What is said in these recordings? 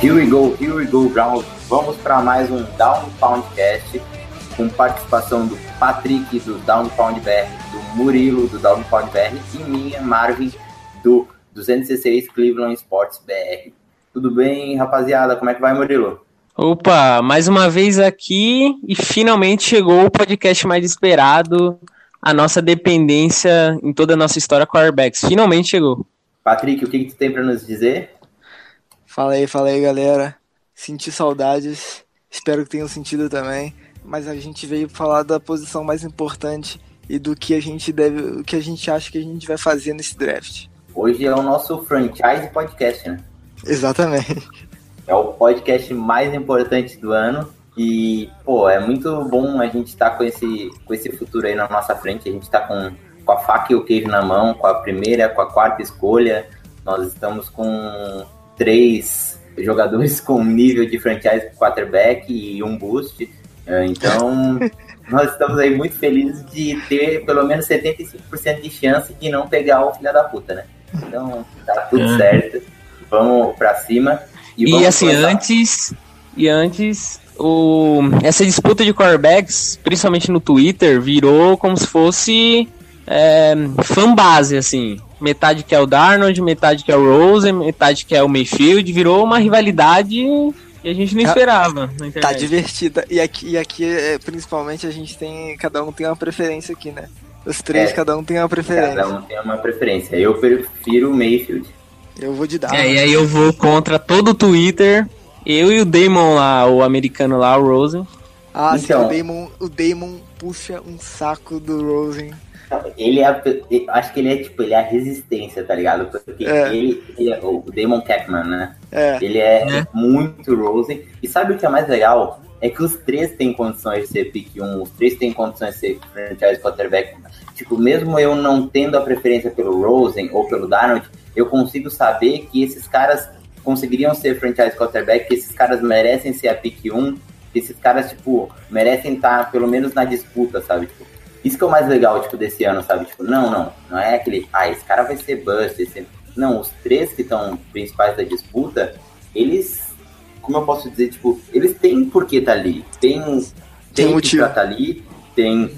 Here we go, here we go, Brown. Vamos para mais um Down Poundcast com participação do Patrick do Down Pound BR, Murilo do Down Pound BR e minha, Marvin, do 216 Cleveland Sports BR. Tudo bem, rapaziada? Como é que vai, Murilo? Opa, mais uma vez aqui e finalmente chegou o podcast mais esperado, a nossa dependência em toda a nossa história quarterbacks. Finalmente chegou. Patrick, o que, que tu tem para nos dizer? Fala aí, fala aí, galera. Senti saudades, espero que tenham sentido também. Mas a gente veio falar da posição mais importante e do que a gente deve, o que a gente acha que a gente vai fazer nesse draft. Hoje é o nosso franchise podcast, né? Exatamente. É o podcast mais importante do ano. E, pô, é muito bom a gente estar com, esse, com esse futuro aí na nossa frente. A gente está com, com a faca e o queijo na mão, com a primeira, com a quarta escolha. Nós estamos com três jogadores com nível de franchise quarterback e um boost. É, Então, nós estamos aí muito felizes de ter pelo menos 75% de chance de não pegar o filho da puta, né? Então, tá tudo É. certo. Vamos pra cima. E, vamos assim, começar. antes e antes o essa disputa de quarterbacks, principalmente no Twitter, virou como se fosse é, fanbase assim. Metade que é o Darnold, metade que é o Rosen, metade que é o Mayfield, virou uma rivalidade que a gente não Tá- esperava na Tá internet. divertida. E aqui, e aqui é, principalmente, a gente tem. Cada um tem uma preferência aqui, né? Os três, É. cada um tem uma preferência. Cada um tem uma preferência. Eu prefiro o Mayfield. Eu vou de dar. É, e aí eu vou contra todo o Twitter. Eu e o Damon lá, o americano lá, o Rosen. Ah, sim, Então. o Damon, o Damon puxa um saco do Rosen. Ele é. acho que ele é tipo, ele é a resistência, tá ligado? Porque É. ele, ele é o Damon Catman, né? É, Ele é É. muito Rosen. E sabe o que é mais legal? É que os três têm condições de ser pick 1, os três têm condições de ser franchise quarterback. Tipo, mesmo eu não tendo a preferência pelo Rosen ou pelo Darnold, eu consigo saber que esses caras conseguiriam ser franchise quarterback, que esses caras merecem ser a pick 1, que esses caras, tipo, merecem estar pelo menos na disputa, sabe? Tipo, isso que é o mais legal, tipo, desse ano, sabe? Tipo, não, não, não é aquele, ah, esse cara vai ser bust, esse... Não, os três que estão principais da disputa, eles, como eu posso dizer, tipo, eles têm por que tá ali. Tem, Tem tem motivo. pra tá ali, tem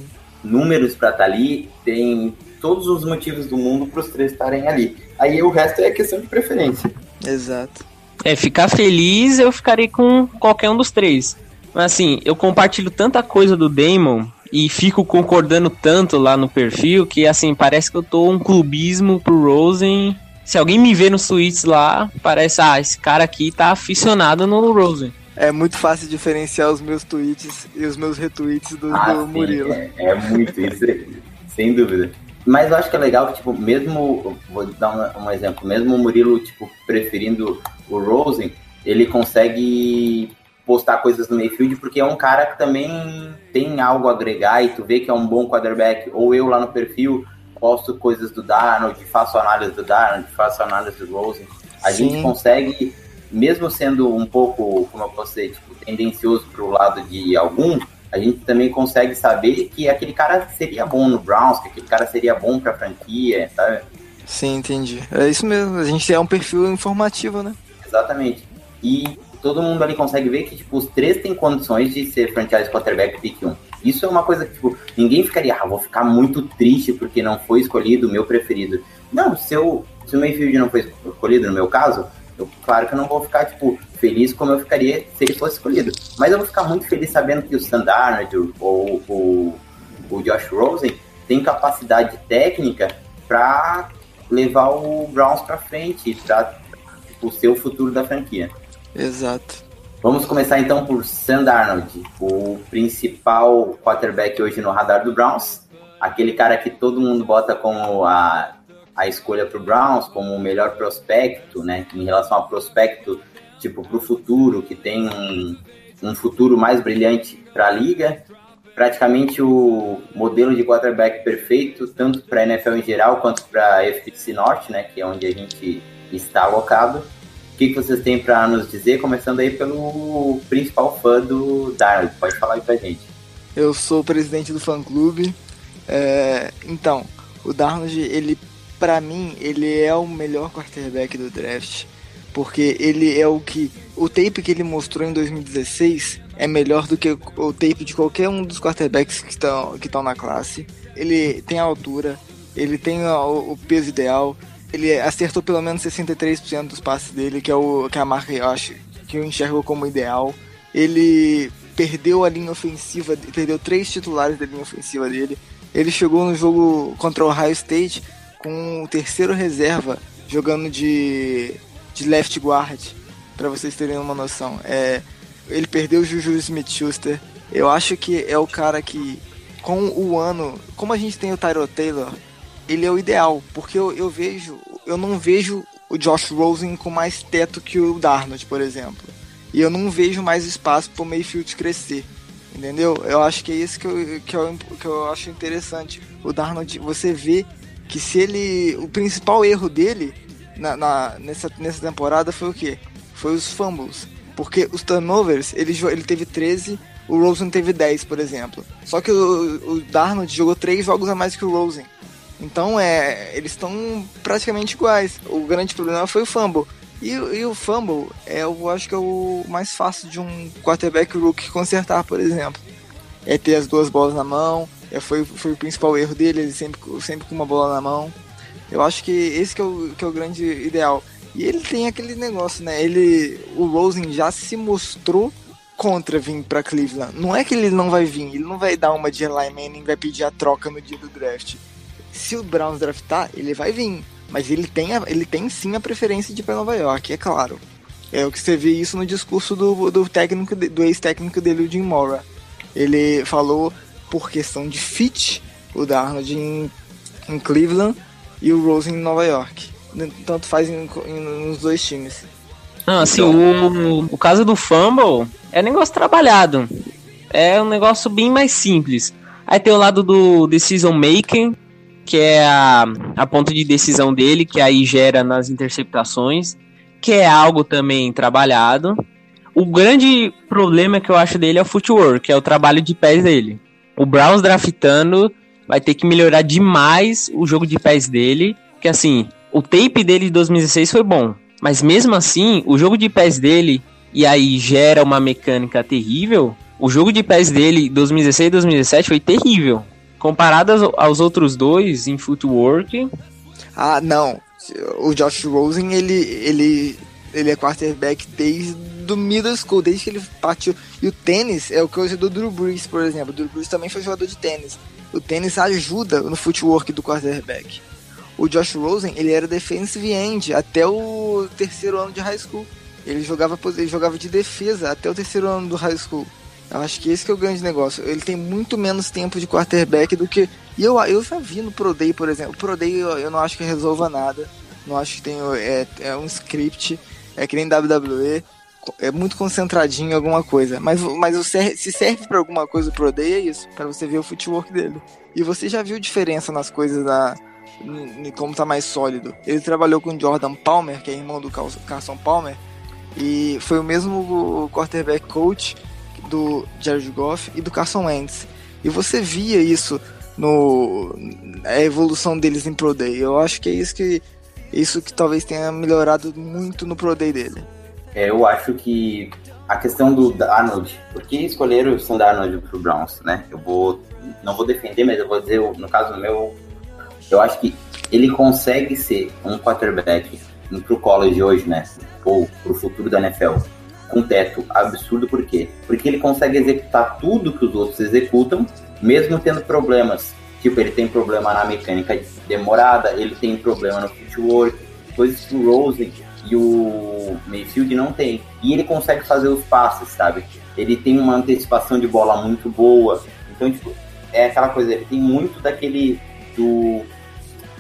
números pra tá ali, tem todos os motivos do mundo pros três estarem ali. Aí o resto é questão de preferência. exato. É, ficar feliz eu ficarei com qualquer um dos três. Mas assim, eu compartilho tanta coisa do Damon e fico concordando tanto lá no perfil que assim, parece que eu tô um clubismo pro Rosen. Se alguém me vê nos tweets lá, parece, ah, esse cara aqui tá aficionado no Rosen. É muito fácil diferenciar os meus tweets e os meus retweets do, Ah, do sim, Murilo. É, é muito isso, sem dúvida. Mas eu acho que é legal que, tipo, mesmo, vou dar um, um exemplo, mesmo o Murilo, tipo, preferindo o Rosen, ele consegue postar coisas no Mayfield porque é um cara que também tem algo a agregar e tu vê que é um bom quarterback. Ou eu lá no perfil posto coisas do Darnold, faço análise do Darnold, faço análise do Rosen. A Sim. gente consegue, mesmo sendo um pouco, como eu posso dizer, tipo, tendencioso pro lado de algum, a gente também consegue saber que aquele cara seria bom no Browns, que aquele cara seria bom pra franquia, sabe? Sim, entendi. É isso mesmo. A gente é um perfil informativo, né? Exatamente. E todo mundo ali consegue ver que, tipo, os três têm condições de ser franchise quarterback pick 1. Isso é uma coisa que, tipo, ninguém ficaria, ah, vou ficar muito triste porque não foi escolhido o meu preferido. Não, se, eu, se o Mayfield não foi escolhido, no meu caso, eu, claro que eu não vou ficar, tipo, feliz como eu ficaria se ele fosse escolhido. Mas eu vou ficar muito feliz sabendo que o Sam Darnold ou o, o Josh Rosen têm capacidade técnica para levar o Browns para frente, para o seu futuro da franquia. Exato. Vamos começar então por Sam Darnold, o principal quarterback hoje no radar do Browns, aquele cara que todo mundo bota como a, a escolha para o Browns, como o melhor prospecto, né, em relação ao prospecto, tipo, para o futuro, que tem um, um futuro mais brilhante para a liga, praticamente o modelo de quarterback perfeito, tanto para a NFL em geral quanto para a FC Norte, né, que é onde a gente está alocado. Que, que vocês têm para nos dizer, começando aí pelo principal fã do Darnold? Pode falar aí para gente. Eu sou o presidente do fã-clube. É, então, o Darnold, ele, para mim, ele é o melhor quarterback do draft porque ele é o que o tape que ele mostrou em 2016 é melhor do que o tape de qualquer um dos quarterbacks que estão que estão na classe. Ele tem a altura, ele tem o, o peso ideal, ele acertou pelo menos 63% dos passes dele, que é o que é a marca eu acho que eu enxergo como ideal. Ele perdeu a linha ofensiva, perdeu três titulares da linha ofensiva dele. Ele chegou no jogo contra o Ohio State com o terceiro reserva jogando de de left guard, para vocês terem uma noção. É, ele perdeu o Juju Smith-Schuster. Eu acho que é o cara que, com o ano, como a gente tem o Tyro Taylor, ele é o ideal, porque eu, eu vejo, eu não vejo o Josh Rosen com mais teto que o Darnold, por exemplo. E eu não vejo mais espaço para o Mayfield crescer. Entendeu? Eu acho que é isso que eu, que eu, que eu acho interessante. O Darnold, você vê que se ele. O principal erro dele na, na, nessa, nessa temporada foi o quê? Foi os fumbles. Porque os turnovers, ele, ele teve 13, o Rosen teve 10, por exemplo. Só que o, o Darnold jogou 3 jogos a mais que o Rosen. Então, é, eles estão praticamente iguais. O grande problema foi o fumble. E, e, o fumble, é, eu acho que é o mais fácil de um quarterback rookie consertar, por exemplo. É ter as duas bolas na mão, é, foi, foi o principal erro dele, ele sempre, sempre com uma bola na mão. Eu acho que esse que é o, que é o grande ideal. E ele tem aquele negócio, né? Ele, o Rosen já se mostrou contra vir para Cleveland. Não é que ele não vai vir, ele não vai dar uma de Eli Manning, vai pedir a troca no dia do draft. Se o Browns draftar, ele vai vir, mas ele tem, a, ele tem sim a preferência de ir para Nova York, é claro. É o que você vê isso no discurso do, do técnico do ex-técnico dele, o Jim Mora. Ele falou por questão de fit o Darnold em, em Cleveland e o Rose em Nova York. Tanto faz em, em, nos dois times. Não, assim, o, o caso do Fumble é negócio trabalhado. É um negócio bem mais simples. Aí tem o lado do Decision Making, que é a, a ponto de decisão dele, que aí gera nas interceptações, que é algo também trabalhado. O grande problema que eu acho dele é o footwork, é o trabalho de pés dele. O Browns draftando vai ter que melhorar demais o jogo de pés dele. Que assim, o tape dele de 2016 foi bom. Mas mesmo assim, o jogo de pés dele, e aí gera uma mecânica terrível. O jogo de pés dele 2016 e 2017 foi terrível. Comparado aos, outros dois em footwork. Ah, não. O Josh Rosen, ele, ele, ele é quarterback desde do middle school, desde que ele partiu. E o tênis é o que eu do Drew Brees, por exemplo. O Drew Brees também foi jogador de tênis. O tênis ajuda no footwork do quarterback. O Josh Rosen, ele era defensive end até o terceiro ano de high school. Ele jogava, ele jogava de defesa até o terceiro ano do high school. Eu acho que esse que é o grande negócio. Ele tem muito menos tempo de quarterback do que. E eu, eu já vi no Pro Day, por exemplo. O Pro Day eu, eu não acho que resolva nada. Não acho que tem. É, é um script. É que nem WWE é muito concentradinho em alguma coisa. Mas, mas o se serve para alguma coisa o Pro Day é isso, para você ver o footwork dele. E você já viu diferença nas coisas da como tá mais sólido. Ele trabalhou com Jordan Palmer, que é irmão do Carson Palmer, e foi o mesmo quarterback coach do Jared Goff e do Carson Wentz. E você via isso no a evolução deles em Pro Day. Eu acho que é isso que isso que talvez tenha melhorado muito no Pro Day dele. É, eu acho que a questão do Arnold, por que escolheram o Sam Darnold pro Browns, né? Eu vou, não vou defender, mas eu vou dizer, no caso meu, eu acho que ele consegue ser um quarterback pro college hoje, né? Ou pro futuro da NFL, com teto absurdo, por quê? Porque ele consegue executar tudo que os outros executam, mesmo tendo problemas Tipo, ele tem problema na mecânica demorada, ele tem problema no footwork, coisas que o Rosen e o Mayfield não tem. E ele consegue fazer os passes, sabe? Ele tem uma antecipação de bola muito boa. Então, tipo, é aquela coisa, ele tem muito daquele do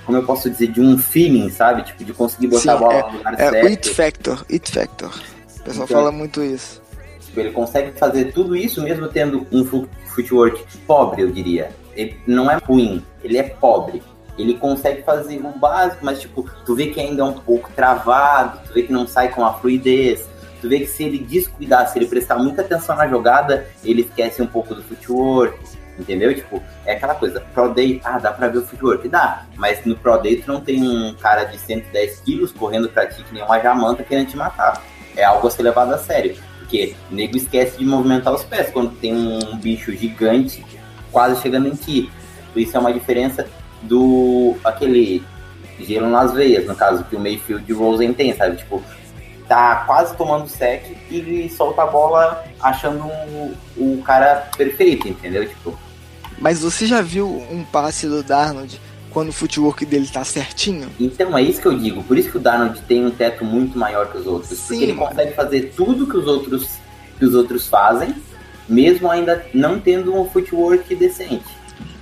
como eu posso dizer, de um feeling, sabe? Tipo, de conseguir botar Sim, a bola é, no lugar é certo. o It Factor, It Factor. O pessoal Então- fala muito isso. Tipo, ele consegue fazer tudo isso mesmo tendo um footwork pobre, eu diria. Ele não é ruim, ele é pobre. Ele consegue fazer o básico, mas tipo, tu vê que ainda é um pouco travado, tu vê que não sai com a fluidez, tu vê que se ele descuidar, se ele prestar muita atenção na jogada, ele esquece um pouco do footwork, entendeu? Tipo, é aquela coisa, Pro Day, ah, dá pra ver o footwork? Dá, mas no Pro Day tu não tem um cara de 110 quilos correndo pra ti que nem uma jamanta querendo te matar. É algo a ser levado a sério. Porque o nego esquece de movimentar os pés quando tem um bicho gigante quase chegando em ti. Isso é uma diferença do aquele gelo nas veias, no caso, que o Mayfield e o Rosen tem, sabe? Tipo, tá quase tomando sec e solta a bola achando o, o cara perfeito, entendeu? Tipo, Mas você já viu um passe do Darnold quando o footwork dele tá certinho? então é isso que eu digo. Por isso que o Darnold tem um teto muito maior que os outros. Sim, porque ele mano. consegue fazer tudo que os outros que os outros fazem, mesmo ainda não tendo um footwork decente.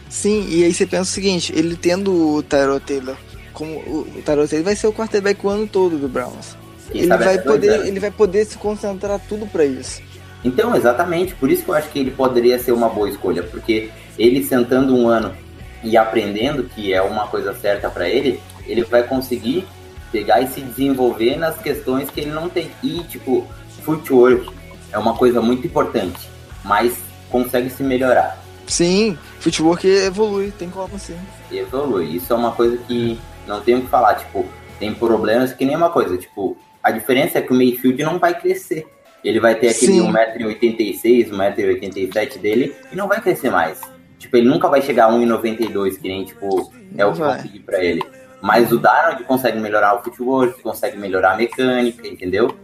Sim, e aí você pensa o seguinte, ele tendo o Tyrod Taylor como o, Tyrod Taylor vai ser o quarterback o ano todo do Browns. Quem Ele vai poder, anos. ele vai poder se concentrar tudo pra isso. Então, exatamente, por isso que eu acho que ele poderia ser uma boa escolha, porque ele sentando um ano e aprendendo que é uma coisa certa para ele, ele vai conseguir pegar e se desenvolver nas questões que ele não tem. E, tipo, footwork é uma coisa muito importante, mas consegue se melhorar, Sim, footwork evolui, tem como sim. evolui. Isso é uma coisa que não tem o que falar, tipo, tem problemas que nem uma coisa, tipo, a diferença é que o Mayfield não vai crescer. Ele vai ter aquele Sim. 1,86m, 1,87m dele e não vai crescer mais. Tipo, ele nunca vai chegar a 1,92 que nem, tipo, é o que vai. eu consegui pra ele. Mas o Darnold consegue melhorar o footwork, consegue melhorar a mecânica, entendeu?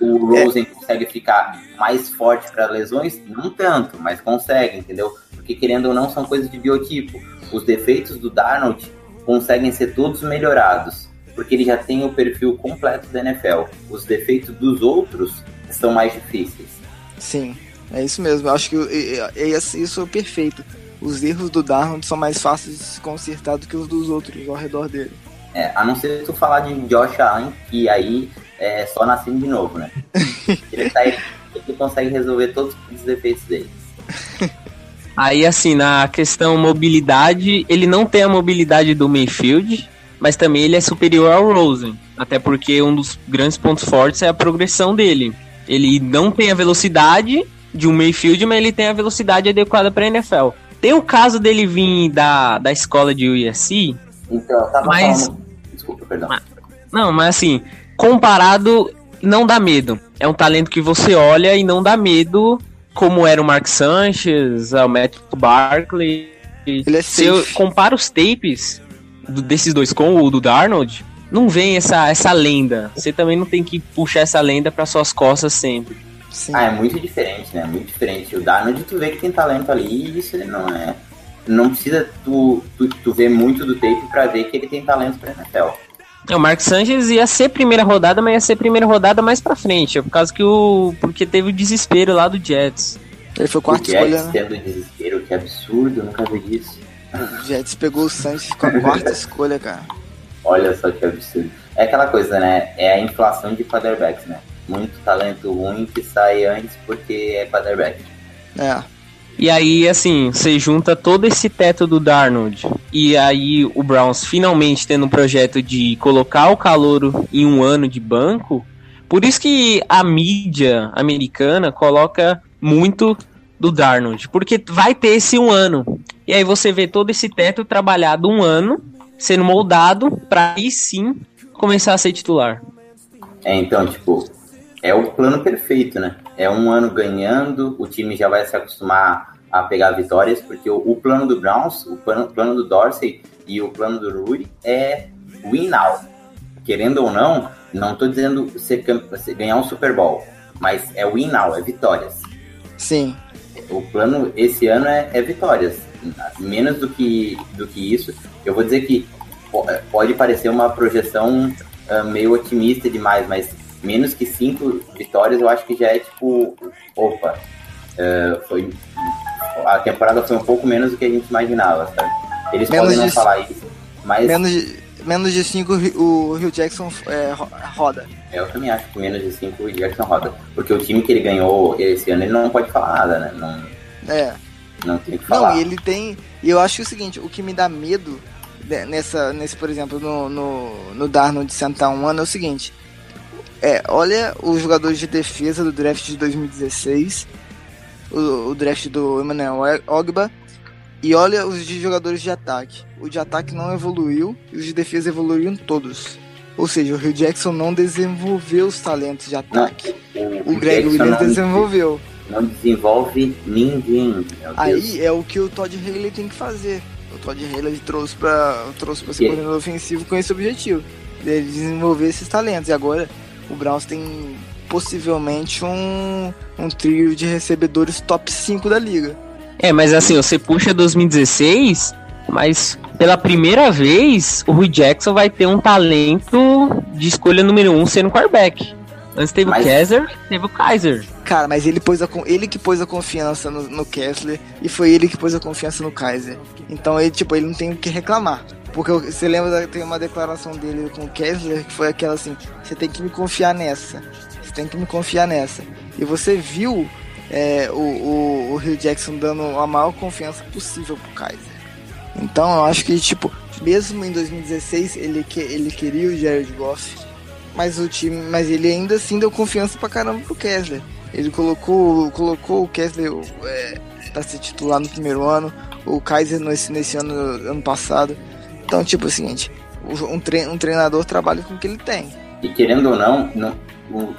O É. Rosen consegue ficar mais forte para lesões? Não tanto, mas consegue, entendeu? Porque querendo ou não, são coisas de biotipo. Os defeitos do Darnold conseguem ser todos melhorados, porque ele já tem o perfil completo da NFL. Os defeitos dos outros são mais difíceis. Sim, é isso mesmo. Eu acho que é, é- é isso é perfeito. Os erros do Darnold são mais fáceis de se consertar do que os dos outros ao redor dele. É, a não ser tu falar de Josh Allen, que aí é só nascendo de novo, né? ele, tá, ele consegue resolver todos os defeitos dele. Aí, assim, na questão mobilidade, ele não tem a mobilidade do Mayfield, mas também ele é superior ao Rosen. Até porque um dos grandes pontos fortes é a progressão dele. Ele não tem a velocidade de um Mayfield, mas ele tem a velocidade adequada para NFL. Tem o caso dele vir da, da escola de USC, Então, tava Mas- falando. Desculpa, perdão. Não, mas assim, comparado, não dá medo. É um talento que você olha e não dá medo, como era o Mark Sanchez, o Matt Barkley. Ele é Se eu comparo os tapes do- desses dois com o do Darnold, não vem essa, essa lenda. Você também não tem que puxar essa lenda para suas costas sempre. Sim. Ah, é muito diferente, né? Muito diferente. O Darnold, tu vê que tem talento ali e isso ele não é. Não precisa tu, tu, tu ver muito do tape pra ver que ele tem talento pra NFL. É, O Mark Sanchez ia ser primeira rodada, mas ia ser primeira rodada mais pra frente. Por causa que o. Porque teve o desespero lá do Jets. Ele foi O quarta Jets escolha, né? tendo desespero, que absurdo, eu nunca vi isso. O Jets pegou o Sanchez com a quarta escolha, cara. Olha só que absurdo. É aquela coisa, né? É a inflação de quarterbacks, né? Muito talento ruim que sai antes porque é quarterback. É. E aí, assim, você junta todo esse teto do Darnold. E aí o Browns finalmente tendo um projeto de colocar o calouro em um ano de banco. Por isso que a mídia americana coloca muito do Darnold. Porque vai ter esse um ano. E aí você vê todo esse teto trabalhado um ano, sendo moldado para aí sim começar a ser titular. É, então, tipo, é o plano perfeito, né? É um ano ganhando, o time já vai se acostumar a pegar vitórias, porque o, o plano do Browns, o plano, plano do Dorsey e o plano do Rui é win now. Querendo ou não, não tô dizendo ser, ser- ganhar um Super Bowl, mas é win now, é vitórias. Sim. O plano esse ano é, é vitórias. menos do que, do que isso. Eu vou dizer que pode parecer uma projeção uh, meio otimista demais, mas menos que cinco vitórias eu acho que já é tipo, opa, uh, foi, a temporada foi um pouco menos do que a gente imaginava, sabe? Eles Menos podem não de- falar isso, mas Menos de, menos de 5 o Rio Jackson é, ro- roda. eu também acho que menos de cinco o Jackson roda. Porque o time que ele ganhou esse ano, ele não pode falar nada, né? Não, É. não tem o que falar. Não, e ele tem. E eu acho é o seguinte, o que me dá medo né, nessa, nesse, por exemplo, no, no, no Darnold de sentar um ano é o seguinte. É, olha os jogadores de defesa do draft de 2016, o, o draft do Emmanuel Ogba, e olha os de jogadores de ataque. O de ataque não evoluiu e os de defesa evoluíram todos. Ou seja, o Rio Jackson não desenvolveu os talentos de ataque. O, O Greg Jackson Williams não, desenvolveu. não desenvolve ninguém. Aí é o que o Todd Haley tem que fazer. O Todd Haley trouxe pra, trouxe pra ser coordenador ofensivo com esse objetivo. Ele desenvolver esses talentos. E agora o Browns tem possivelmente um, um trio de recebedores top 5 da liga. É, mas assim, você puxa 2016, mas pela primeira vez o Rui Jackson vai ter um talento de escolha número um sendo quarterback. Antes teve Mas- o Kaiser, teve o Kaiser. Cara, mas ele, pôs a, ele que pôs a confiança no, no Kessler e foi ele que pôs a confiança no Kaiser. Então ele, tipo, ele não tem o que reclamar. Porque você lembra, tem uma declaração dele com o Kessler que foi aquela assim: você tem que me confiar nessa. Você tem que me confiar nessa. E você viu é, o, o, o Rio Jackson dando a maior confiança possível pro Kaiser. Então eu acho que, tipo, mesmo em 2016 ele, que, ele queria o Jared Goff, mas o time, mas ele ainda assim deu confiança pra caramba pro Kessler. Ele colocou, colocou o Kessler é, pra ser titular no primeiro ano, o Kaiser nesse, nesse ano, ano passado. Então, tipo, é o seguinte, um, tre um treinador trabalha com o que ele tem. E querendo ou não, não,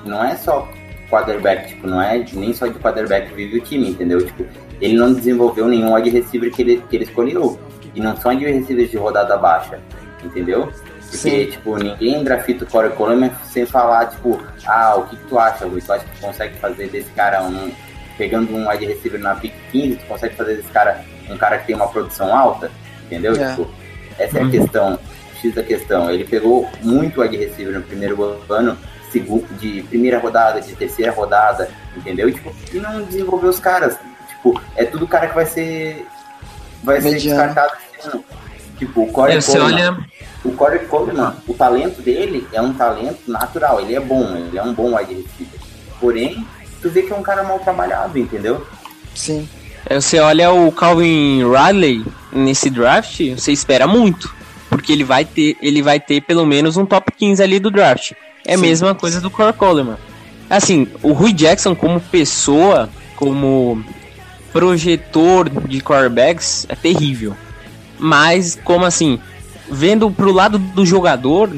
não é só quarterback, tipo, não é nem só de quarterback vive o time, entendeu? Tipo, ele não desenvolveu nenhum wide receiver que ele, que ele escolheu. E não são wide receivers de rodada baixa, entendeu? Porque, Sim. tipo, ninguém grafita o Corey Coleman sem falar, tipo, ah, o que, que tu acha, Rui? Tu acha que tu consegue fazer desse cara um. Pegando um wide receiver na pick 15, tu consegue fazer desse cara um cara que tem uma produção alta? Entendeu? É. Tipo, essa é a Uhum. questão, X da questão. Ele pegou muito wide receiver no primeiro ano, segundo, de primeira rodada, de terceira rodada, entendeu? Tipo, e não desenvolveu os caras. Tipo, é tudo cara que vai ser. Vai ser Mediano. descartado esse ano. Tipo, o Corey você Coleman. olha. O Corey Coleman, o talento dele é um talento natural, ele é bom, ele é um bom wide receiver. Porém, tu vê que é um cara mal trabalhado, entendeu? Sim. É, Você olha o Calvin Ridley nesse draft, você espera muito. Porque ele vai ter, ele vai ter pelo menos um top 15 ali do draft. É a mesma coisa do Corey Coleman. Assim, o Rui Jackson como pessoa, como projetor de quarterbacks, é terrível. Mas, como assim, vendo pro lado do jogador,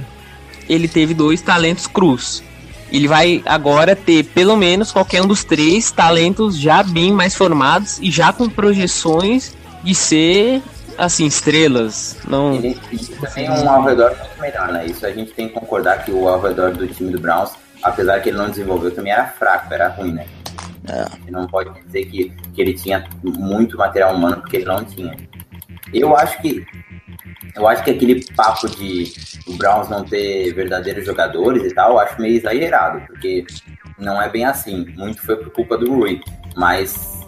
ele teve dois talentos cruz. Ele vai agora ter pelo menos qualquer um dos três talentos já bem mais formados e já com projeções de ser assim estrelas. Não, Ele, é um ao redor muito melhor, né? Isso a gente tem que concordar que o ao redor do time do Browns, apesar que ele não desenvolveu, também era fraco, era ruim, né? É. Não pode dizer que, que ele tinha muito material humano, porque ele não tinha. Eu acho que eu acho que aquele papo de o Browns não ter verdadeiros jogadores e tal, acho meio exagerado, porque não é bem assim. Muito foi por culpa do Rui, mas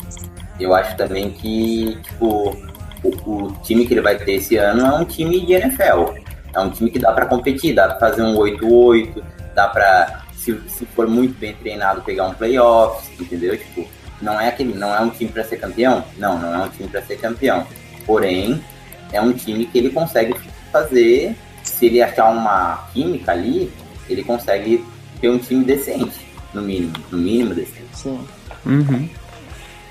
eu acho também que tipo o, o time que ele vai ter esse ano é um time de NFL. É um time que dá pra competir, dá pra fazer um 8-8, dá pra se, se for muito bem treinado pegar um playoffs, entendeu? Tipo, não é aquele, não é um time pra ser campeão? Não, não é um time pra ser campeão. Porém, é um time que ele consegue fazer, se ele achar uma química ali, ele consegue ter um time decente, no mínimo, no mínimo decente. Sim. Uhum.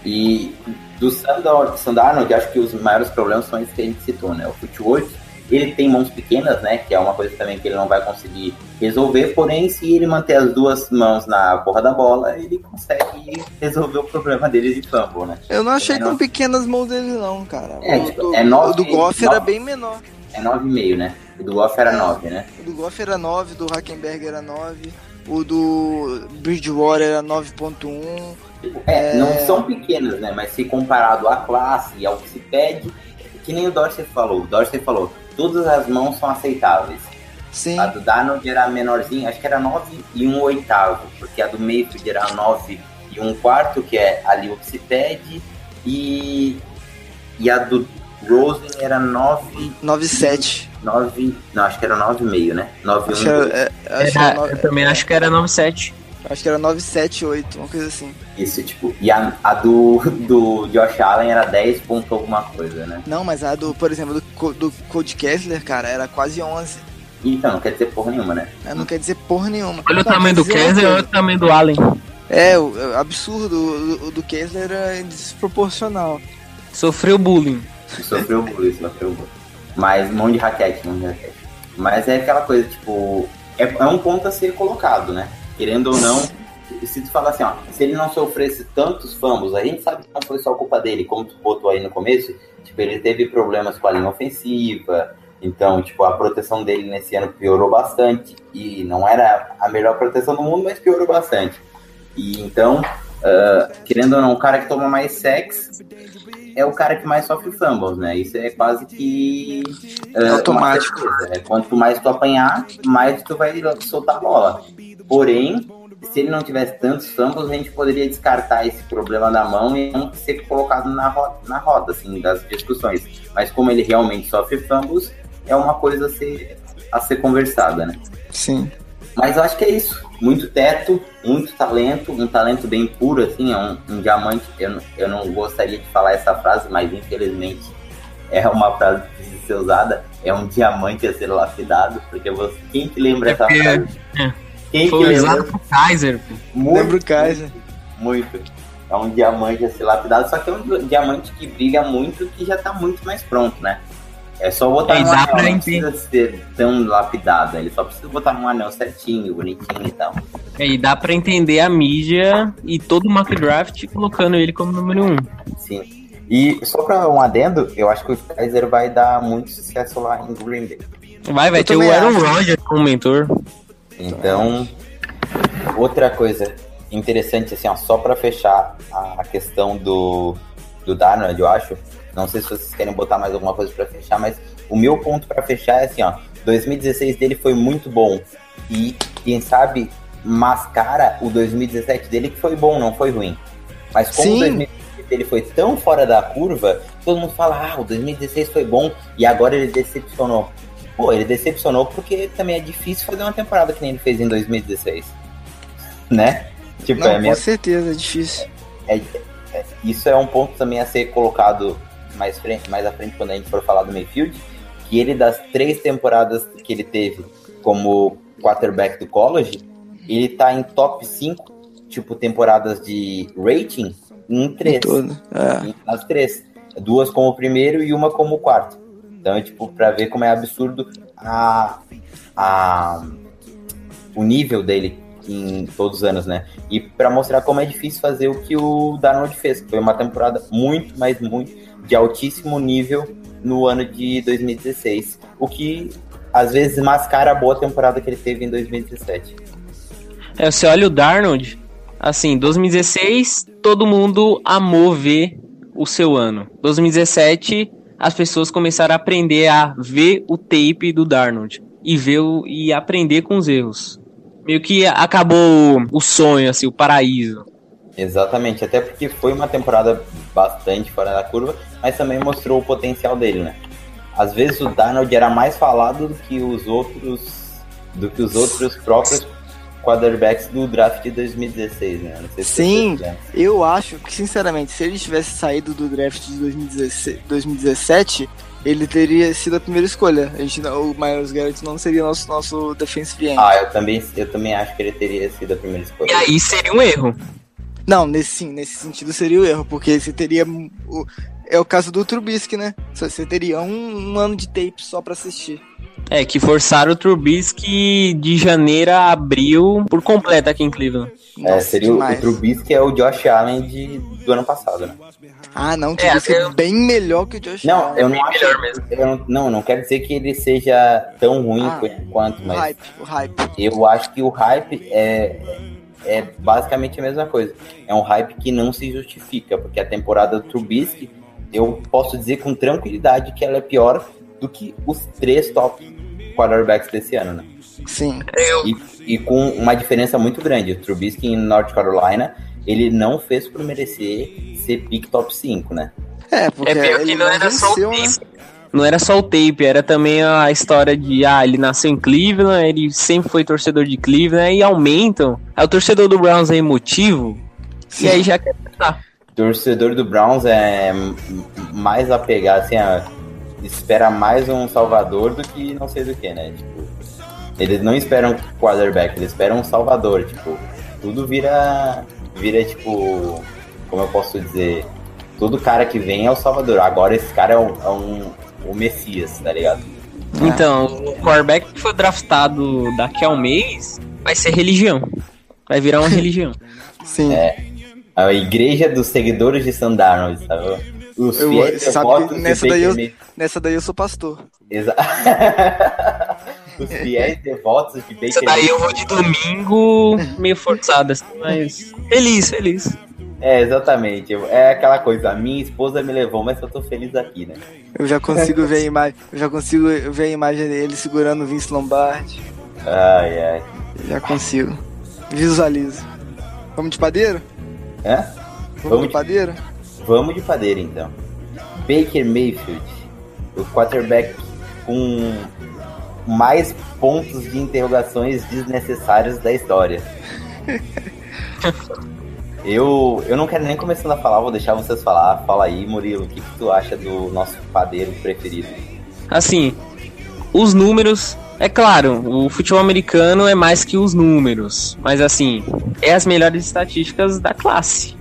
E do Sandor, Sandarnold, acho que os maiores problemas são esses que a gente citou, né? O footwork, ele tem mãos pequenas, né? Que é uma coisa também que ele não vai conseguir resolver, porém, se ele manter as duas mãos na porra da bola, ele consegue resolver o problema dele de fumble, né? Eu não achei É, tão pequenas as mãos dele não, cara. É, o, tipo, do, é nove- o do Goff era bem menor. É 9,5, né? O do Goff era 9, né? O do Goff era 9, do Hackenberg era 9, o do Bridgewater era 9.1. É, É. não são pequenas, né? Mas se comparado à classe e ao que se pede, que nem o Dorsey falou. O Dorsey falou, todas as mãos são aceitáveis. Sim. A do Darnold era menorzinha, acho que era 9 e um oitavo, porque a do Mayfield era 9 e um quarto, que é ali o Psiped, e, e a do Rosen era 9, 9,7. 9, não, acho que era 9,5, né? 9 Acho que era, é, acho que Era- era eu também acho que era 97. Acho que era 978, uma coisa assim. Isso, tipo, e a, a do, do Josh Allen era 10 ponto alguma coisa, né? Não, mas a do, por exemplo, do, do Cold Kessler, cara, era quase 11. Então, não quer dizer porra nenhuma, né? Né? Não quer dizer porra nenhuma. Olha o tamanho do Kessler e olha o tamanho do Allen. É, o, o absurdo. O, o do Kessler era desproporcional. Sofreu bullying. Sofreu bullying, sofreu bullying. Mas um monte de raquete, um monte de raquete. Mas é aquela coisa, tipo, é, é um ponto a ser colocado, né? Querendo ou não, se tu falar assim, ó, se ele não sofresse tantos fumbles, a gente sabe que não foi só culpa dele, como tu botou aí no começo, tipo, ele teve problemas com a linha ofensiva, então, tipo, a proteção dele nesse ano piorou bastante, e não era a melhor proteção do mundo, mas piorou bastante. E então, ah, querendo ou não, o cara que toma mais sacks é o cara que mais sofre fumbles, né? Isso é quase que uma Automático. certeza, né? Quanto mais tu apanhar, mais tu vai soltar a bola. Porém, se ele não tivesse tantos fumbles, a gente poderia descartar esse problema da mão e não ser colocado na roda, na roda assim, das discussões. Mas como ele realmente sofre fumbles, é uma coisa a ser, a ser conversada, né? Sim. Mas eu acho que é isso. Muito teto, muito talento, um talento bem puro, assim, é um, um diamante. Eu, não- eu não gostaria de falar essa frase, mas infelizmente é uma frase que precisa ser usada. É um diamante a ser lapidado, porque você, quem que lembra É essa frase? é. Quem que Foi lembra? usado pro Kaiser. Muito, Lembra o Kaiser. Muito. É um diamante a ser lapidado, só que é um di- diamante que briga muito que já tá muito mais pronto, né? É só botar É, no anel, não precisa ser tão lapidado. Ele só precisa botar num anel certinho, bonitinho e tal. É, e dá pra entender a mídia e todo o mock draft colocando ele como número um. Sim. E só pra um adendo, eu acho que o Kaiser vai dar muito sucesso lá em Green Bay. Vai, vai Eu ter o Aaron. Rodgers como mentor. Então, outra coisa interessante, assim, ó, só pra fechar a questão do, do Darnold, eu acho. Não sei se vocês querem botar mais alguma coisa pra fechar, mas o meu ponto pra fechar é assim, ó. 2016 dele foi muito bom. E, quem sabe, mascara o 2017 dele que foi bom, não foi ruim. Mas como Sim. o 2016 dele foi tão fora da curva, todo mundo fala, ah, o 2016 foi bom e agora ele decepcionou. Pô, ele decepcionou porque também é difícil fazer uma temporada que nem ele fez em 2016. Né? Tipo, Não, é minha com certeza, é difícil. isso é um ponto também a ser colocado mais, frente, mais à frente quando a gente for falar do Mayfield, que ele das três temporadas que ele teve como quarterback do college, ele tá em top 5, tipo, temporadas de rating em três. Todo. É. Em- Nas três. Duas como primeiro e uma como quarto. Então, é, tipo, pra ver como é absurdo a, a, o nível dele em todos os anos, né? E pra mostrar como é difícil fazer o que o Darnold fez. que Foi uma temporada muito, mas muito de altíssimo nível no ano de 2016. O que às vezes mascara a boa temporada que ele teve em 2017. É, você olha o Darnold, assim, 2016, todo mundo amou ver o seu ano. 2017, as pessoas começaram a aprender a ver o tape do Darnold e ver o, e aprender com os erros. Meio que acabou o sonho, assim, o paraíso. Exatamente, até porque foi uma temporada bastante fora da curva, mas também mostrou o potencial dele, né? Às vezes o Darnold era mais falado do que os outros do que os outros próprios quarterbacks do draft de 2016, né? Não sei se Sim. Eu acho que, sinceramente, se ele tivesse saído do draft de 2016 2017, ele teria sido a primeira escolha. A gente, não- o Miles Garrett não seria nosso, nosso defensive end. Ah, eu também, eu também acho que ele teria sido a primeira escolha. E aí seria um erro. Não, nesse sim, nesse sentido seria o erro, porque você teria. O, é o caso do Trubisky, né? Você teria um, um ano de tape só pra assistir. É, que forçaram o Trubisky de janeiro a abril por completo aqui em Cleveland. É, Nossa, seria o, o demais. Trubisky é o Josh Allen de, do ano passado, né? Ah, não, o É, Trubisky é, eu- bem melhor que o Josh Não, Allen. eu não acho. melhor mesmo. Eu não, não, não quero dizer que ele seja tão ruim Ah, quanto, O mas hype, o hype. eu acho que o hype é, é basicamente a mesma coisa. É um hype que não se justifica, porque a temporada do Trubisky eu posso dizer com tranquilidade que ela é pior do que os três top quarterbacks desse ano, né? Sim. E, e com uma diferença muito grande. O Trubisky em North Carolina, ele não fez por merecer ser pick top 5, né? É, porque É pior que ele não não era só o venceu, né? tape. Não era só o tape, era também a história de, ah, ele nasceu em Cleveland, ele sempre foi torcedor de Cleveland, aí aumentam. Aí o torcedor do Browns é emotivo, Sim. e aí já quer tentar. Torcedor do Browns é mais apegado, assim, a- espera mais um salvador do que não sei do que, né? Tipo, eles não esperam quarterback, eles esperam um salvador, tipo, tudo vira, vira tipo, como eu posso dizer, todo cara que vem é o salvador, agora esse cara é um, é um o Messias, tá ligado? Então, o quarterback que foi draftado daqui a um mês vai ser religião. Vai virar uma religião. Sim. A igreja dos seguidores de Sam Darnold, sabe? Os Eu- fiéis sabe devotos que nessa daí eu-. Nessa daí eu sou pastor. Exa- Os fiéis devotos de Baker Isso daí eu vou de domingo meio forçado, assim, mas feliz, feliz. É, exatamente. É aquela coisa, a minha esposa me levou, mas eu tô feliz aqui, né? Eu já consigo ver a imagem. Eu já consigo ver a imagem dele segurando o Vince Lombardi. Ai, ai. Já consigo. Visualizo. Vamos de padeiro? Hã? Vamos, Vamos de de- padeiro? Vamos de padeira, então. Baker Mayfield, o quarterback com mais pontos de interrogações desnecessários da história. Eu, eu não quero nem começando a falar, vou deixar vocês falar. Fala aí, Murilo, o que, que tu acha do nosso padeiro preferido? Assim, os números, é claro, o futebol americano é mais que os números, mas assim, é as melhores estatísticas da classe.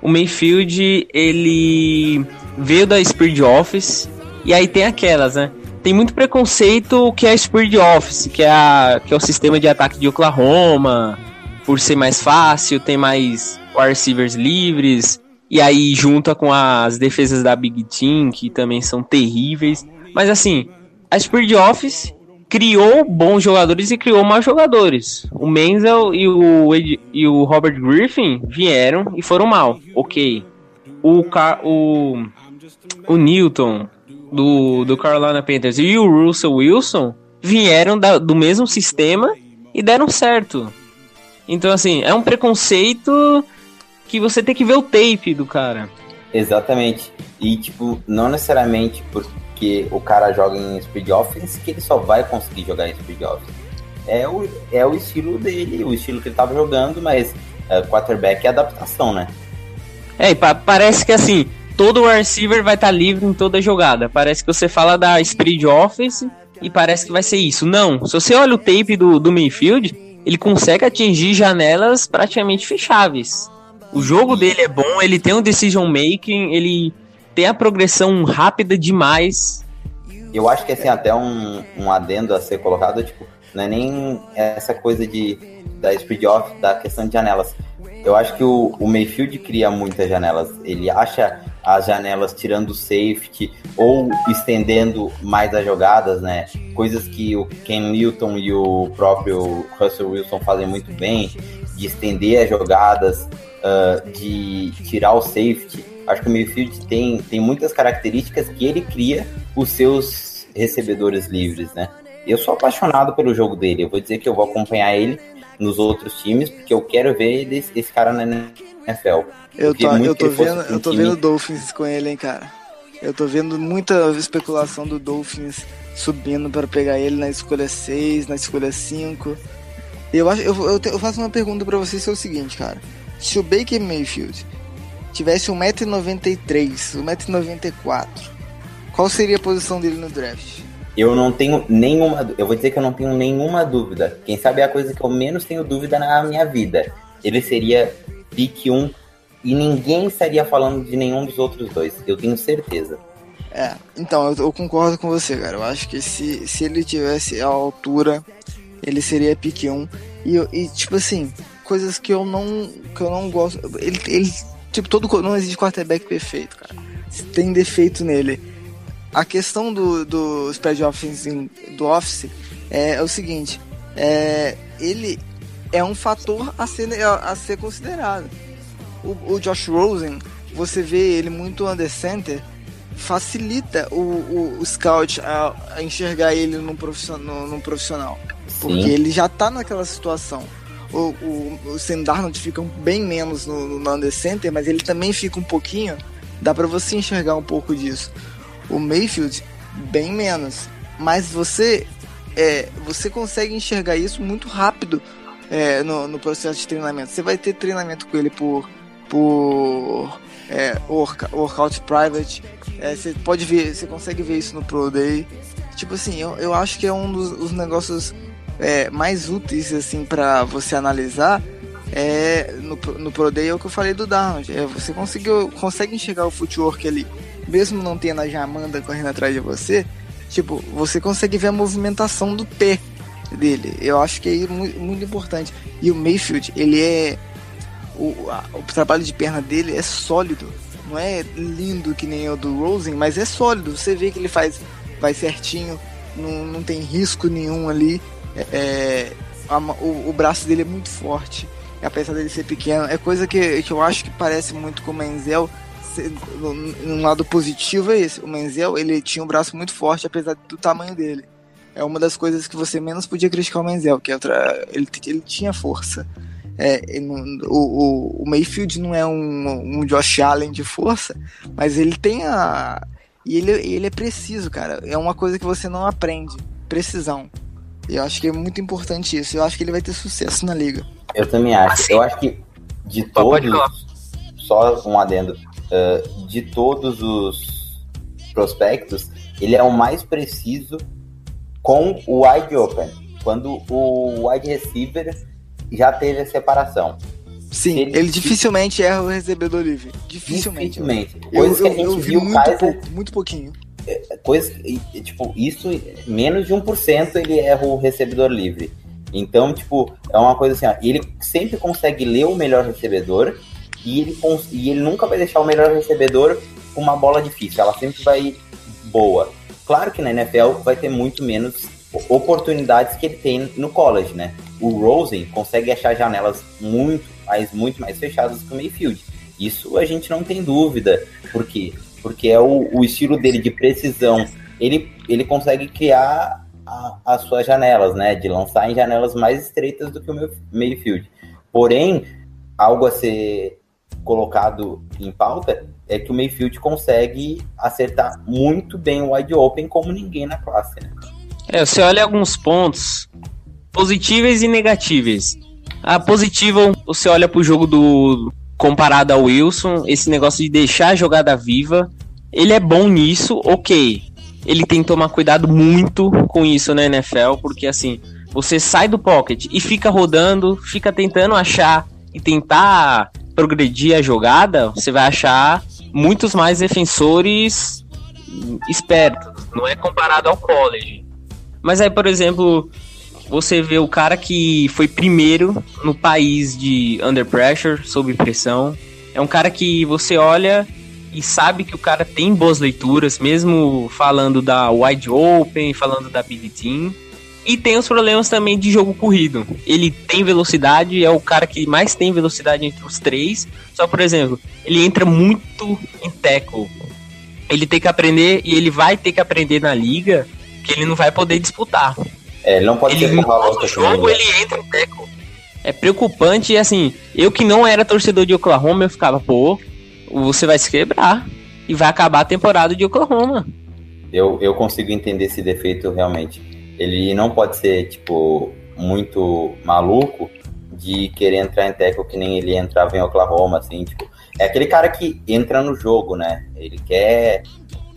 O Mayfield, ele veio da Spirit Office, e aí tem aquelas, né? Tem muito preconceito que é a Spirit Office, que é, a, que é o sistema de ataque de Oklahoma, por ser mais fácil, tem mais wide receivers livres, e aí junta com as defesas da Big Team, que também são terríveis. Mas assim, a Spirit Office criou bons jogadores e criou maus jogadores. O Menzel e o, Ed- e o Robert Griffin vieram e foram mal, ok. O, Car o, o Newton do, do Carolina Panthers e o Russell Wilson vieram da- do mesmo sistema e deram certo. Então, assim, é um preconceito que você tem que ver o tape do cara. Exatamente. E, tipo, não necessariamente porque o cara joga em speed offense que ele só vai conseguir jogar em speed offense. É o, é o estilo dele, o estilo que ele tava jogando, mas é, quarterback é adaptação, né? É, pa- parece que assim, todo receiver vai estar livre em toda jogada. Parece que você fala da speed offense e parece que vai ser isso. Não, se você olha o tape do, do Mayfield, ele consegue atingir janelas praticamente fecháveis. O jogo dele é bom, ele tem um decision making, ele tem a progressão rápida demais. Eu acho que assim, até um, um adendo a ser colocado, tipo, não é nem essa coisa de da speed off, da questão de janelas. Eu acho que o, o Mayfield cria muitas janelas. Ele acha as janelas tirando o safety ou estendendo mais as jogadas, né? Coisas que o Ken Newton e o próprio Russell Wilson fazem muito bem, de estender as jogadas, ah, de tirar o safety. Acho que o Mayfield tem, tem muitas características que ele cria os seus recebedores livres, né? Eu sou apaixonado pelo jogo dele. Eu vou dizer que eu vou acompanhar ele nos outros times, porque eu quero ver ele, esse cara na NFL. Eu tô, eu tô vendo, um eu tô time- vendo Dolphins com ele, hein, cara. Eu tô vendo muita especulação do Dolphins subindo para pegar ele na escolha 6, na escolha 5. Eu acho, eu, eu, te- eu faço uma pergunta pra vocês que é o seguinte, cara. Se o Baker Mayfield tivesse 1,93m, 1,94m, qual seria a posição dele no draft? Eu não tenho nenhuma. Eu vou dizer que eu não tenho nenhuma dúvida. Quem sabe é a coisa que eu menos tenho dúvida na minha vida. Ele seria pick 1 e ninguém estaria falando de nenhum dos outros dois. Eu tenho certeza. É, então, eu, eu concordo com você, cara. Eu acho que se, se ele tivesse a altura, ele seria pick 1. E, eu- e tipo assim, coisas que eu não, que eu não gosto. Ele, ele tipo, todo, não existe quarterback perfeito, cara. Tem defeito nele. A questão do, do spread offense do office é, é o seguinte: é, ele é um fator a ser, a, a ser considerado. O, o Josh Rosen, você vê ele muito under center facilita o, o, o scout a, a, enxergar ele num profissional, num profissional. Porque Sim. ele já tá naquela situação. O, o, o Sam Darnold fica bem menos no, no Under Center, mas ele também fica um pouquinho. Dá para você enxergar um pouco disso. O Mayfield, bem menos. Mas você é, você consegue enxergar isso muito rápido é, no, no, processo de treinamento. Você vai ter treinamento com ele por, por é, workout private. É, você pode ver, você consegue ver isso no Pro Day. Tipo assim, eu, eu acho que é um dos negócios é, mais úteis assim para você analisar. É, no, no Pro Day é o que eu falei do Darnold. É, você conseguiu, consegue enxergar o footwork ali, mesmo não tendo a Jamanda correndo atrás de você Tipo, você consegue ver a movimentação do pé dele. Eu acho que é muito, muito importante. E o Mayfield, ele é. O, a, o trabalho de perna dele é sólido. Não é lindo que nem o do Rosen, mas é sólido. Você vê que ele faz. Vai certinho, não, não tem risco nenhum ali. É, é a, o, o braço dele é muito forte apesar dele ser pequeno. É coisa que, que eu acho que parece muito com o Menzel, um lado positivo é esse. O Menzel, ele tinha um braço muito forte, apesar do tamanho dele. É uma das coisas que você menos podia criticar o Menzel, que é outra, ele, ele tinha força. É, o, o, o, Mayfield não é um, um Josh Allen de força, mas ele tem a. E ele, ele é preciso, cara. É uma coisa que você não aprende. Precisão. Eu acho que é muito importante isso. Eu acho que ele vai ter sucesso na liga. Eu também acho. Eu acho que de todos. Só um adendo uh, de todos os prospectos, ele é o mais preciso com o wide open, quando o wide receiver já teve a separação. Sim, ele, ele, dificilmente erra o recebedor livre. Dificilmente. Dificilmente. Coisa que a gente eu viu muito, Kaiser, pouco, muito pouquinho. É, coisa, tipo, isso, menos de 1% ele erra o recebedor livre. Então, tipo, é uma coisa assim, ó, ele sempre consegue ler o melhor recebedor e ele, e ele nunca vai deixar o melhor recebedor com uma bola difícil, ela sempre vai boa. Claro que na NFL vai ter muito menos oportunidades que ele tem no college, né? O Rosen consegue achar janelas muito, mas muito mais fechadas que o Mayfield. Isso a gente não tem dúvida. Por quê? Porque é o, o estilo dele de precisão. Ele, ele consegue criar a, as suas janelas, né? De lançar em janelas mais estreitas do que o Mayfield. Porém, algo a ser colocado em pauta é que o Mayfield consegue acertar muito bem o wide open como ninguém na classe. Né? É, você olha alguns pontos positivos e negativos. A positiva, você olha pro jogo do comparado ao Wilson, esse negócio de deixar a jogada viva, ele é bom nisso, ok. Ele tem que tomar cuidado muito com isso na NFL, porque assim, você sai do pocket e fica rodando, fica tentando achar e tentar progredir a jogada, você vai achar muitos mais defensores espertos. Não é comparado ao college. Mas aí, por exemplo, você vê o cara que foi primeiro no país de under pressure, sob pressão. É um cara que você olha e sabe que o cara tem boas leituras, mesmo falando da wide open, falando da big team. E tem os problemas também de jogo corrido. Ele tem velocidade, é o cara que mais tem velocidade entre os três. Só, por exemplo, ele entra muito em tackle. Ele tem que aprender, e ele vai ter que aprender na liga, que ele não vai poder disputar. É, ele não pode ele, ser no jogo, ele entra em tackle. É preocupante e assim, eu que não era torcedor de Oklahoma, eu ficava, pô, você vai se quebrar e vai acabar a temporada de Oklahoma. Eu, eu consigo entender esse defeito realmente ele não pode ser, tipo, muito maluco de querer entrar em tackle que nem ele entrava em Oklahoma, assim, tipo, é aquele cara que entra no jogo, né? Ele quer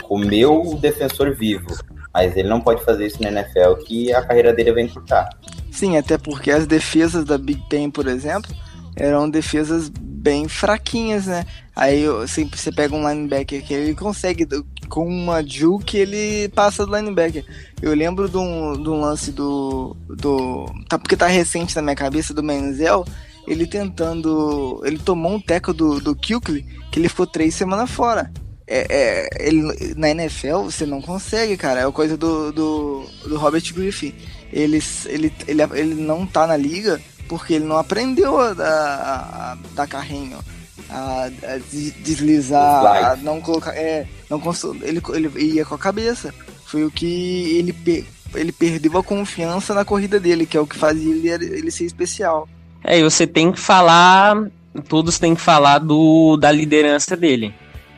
comer o defensor vivo, mas ele não pode fazer isso na NFL que a carreira dele vai encurtar. Sim, até porque as defesas da Big Ten, por exemplo, eram defesas bem fraquinhas, né? Aí sempre você pega um linebacker que ele consegue, com uma juke, ele passa do linebacker. Eu lembro de um, de um lance do, do. Tá porque tá recente na minha cabeça, do Menzel. Ele tentando. Ele tomou um teco do, do Kilkley que ele ficou três semanas fora. É, é, ele, na NFL você não consegue, cara. É a coisa do, do, do Robert Griffin. Ele, ele, ele, ele não tá na liga porque ele não aprendeu a, a, a dar carrinho, a, a deslizar, a não colocar. É, Não ele, ele ia com a cabeça. Foi o que ele, ele perdeu a confiança na corrida dele, que é o que fazia ele, ele ser especial. É, e você tem que falar. Todos têm que falar do, da liderança dele.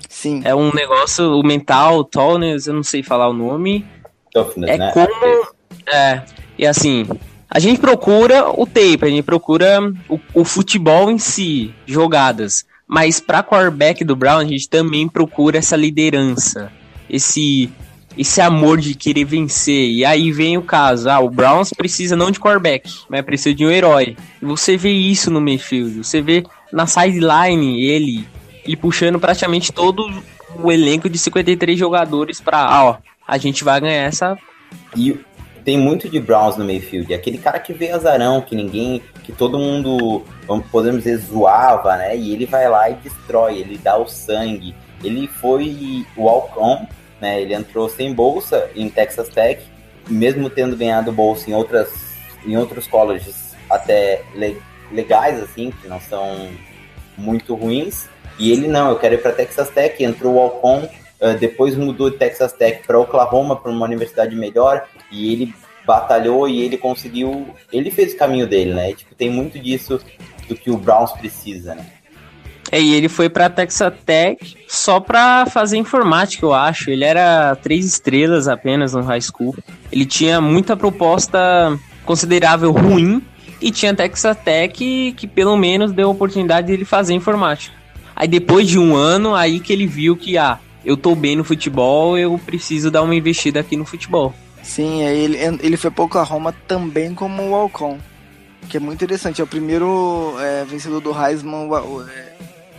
Sim. É um negócio, o mental, tallness, eu não sei falar o nome. Toughness, é né? como. É, e assim, a gente procura o tape, a gente procura o, o futebol em si, jogadas. Mas para quarterback do Brown, a gente também procura essa liderança, esse esse amor de querer vencer. E aí vem o caso, ah, o Browns precisa não de quarterback, mas precisa de um herói. E você vê isso no Mayfield, você vê na sideline ele, ele puxando praticamente todo o elenco de 53 jogadores para, ah, ó, a gente vai ganhar essa e tem muito de Browns no Mayfield. Aquele cara que vê azarão, que ninguém, que todo mundo, vamos, podemos dizer, zoava, né? E ele vai lá e destrói, ele dá o sangue. Ele foi o Alcon, né? Ele entrou sem bolsa em Texas Tech, mesmo tendo ganhado bolsa em outras, em outros colleges até legais, assim, que não são muito ruins. E ele não, eu quero ir para Texas Tech, entrou o Alcon, Uh, depois mudou de Texas Tech para Oklahoma, para uma universidade melhor, e ele batalhou e ele conseguiu. Ele fez o caminho dele, né? Tipo, tem muito disso do que o Browns precisa, né? É, e ele foi para Texas Tech só para fazer informática, eu acho. Ele era três estrelas apenas no high school. Ele tinha muita proposta considerável ruim e tinha Texas Tech que, que pelo menos deu a oportunidade de ele fazer informática. Aí depois de um ano, aí que ele viu que ah, eu tô bem no futebol, eu preciso dar uma investida aqui no futebol. Sim, ele, ele foi para Oklahoma também como o Alcon, que é muito interessante. É o primeiro é, vencedor do Heisman é,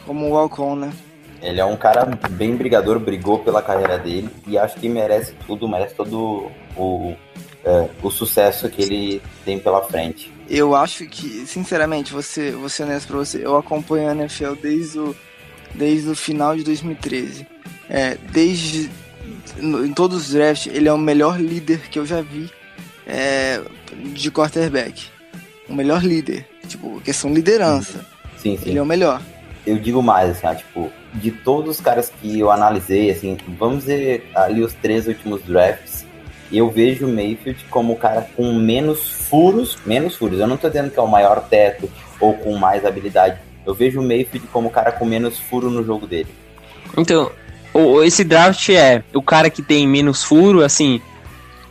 como o Alcon, né? Ele é um cara bem brigador, brigou pela carreira dele e acho que merece tudo, merece todo o, é, o sucesso que ele tem pela frente. Eu acho que, sinceramente, você, você honesto pra você, eu acompanho a NFL desde o, desde o final de 2013 é, desde em todos os drafts, ele é o melhor líder que eu já vi é, de quarterback. O melhor líder. Tipo, questão liderança. Sim, sim. Ele é o melhor. Eu digo mais, assim, ó, tipo, de todos os caras que eu analisei, assim, vamos ver ali os três últimos drafts, eu vejo o Mayfield como o cara com menos furos, menos furos. Eu não tô dizendo que é o maior teto ou com mais habilidade. Eu vejo o Mayfield como o cara com menos furo no jogo dele. Então, esse draft é o cara que tem menos furo, assim,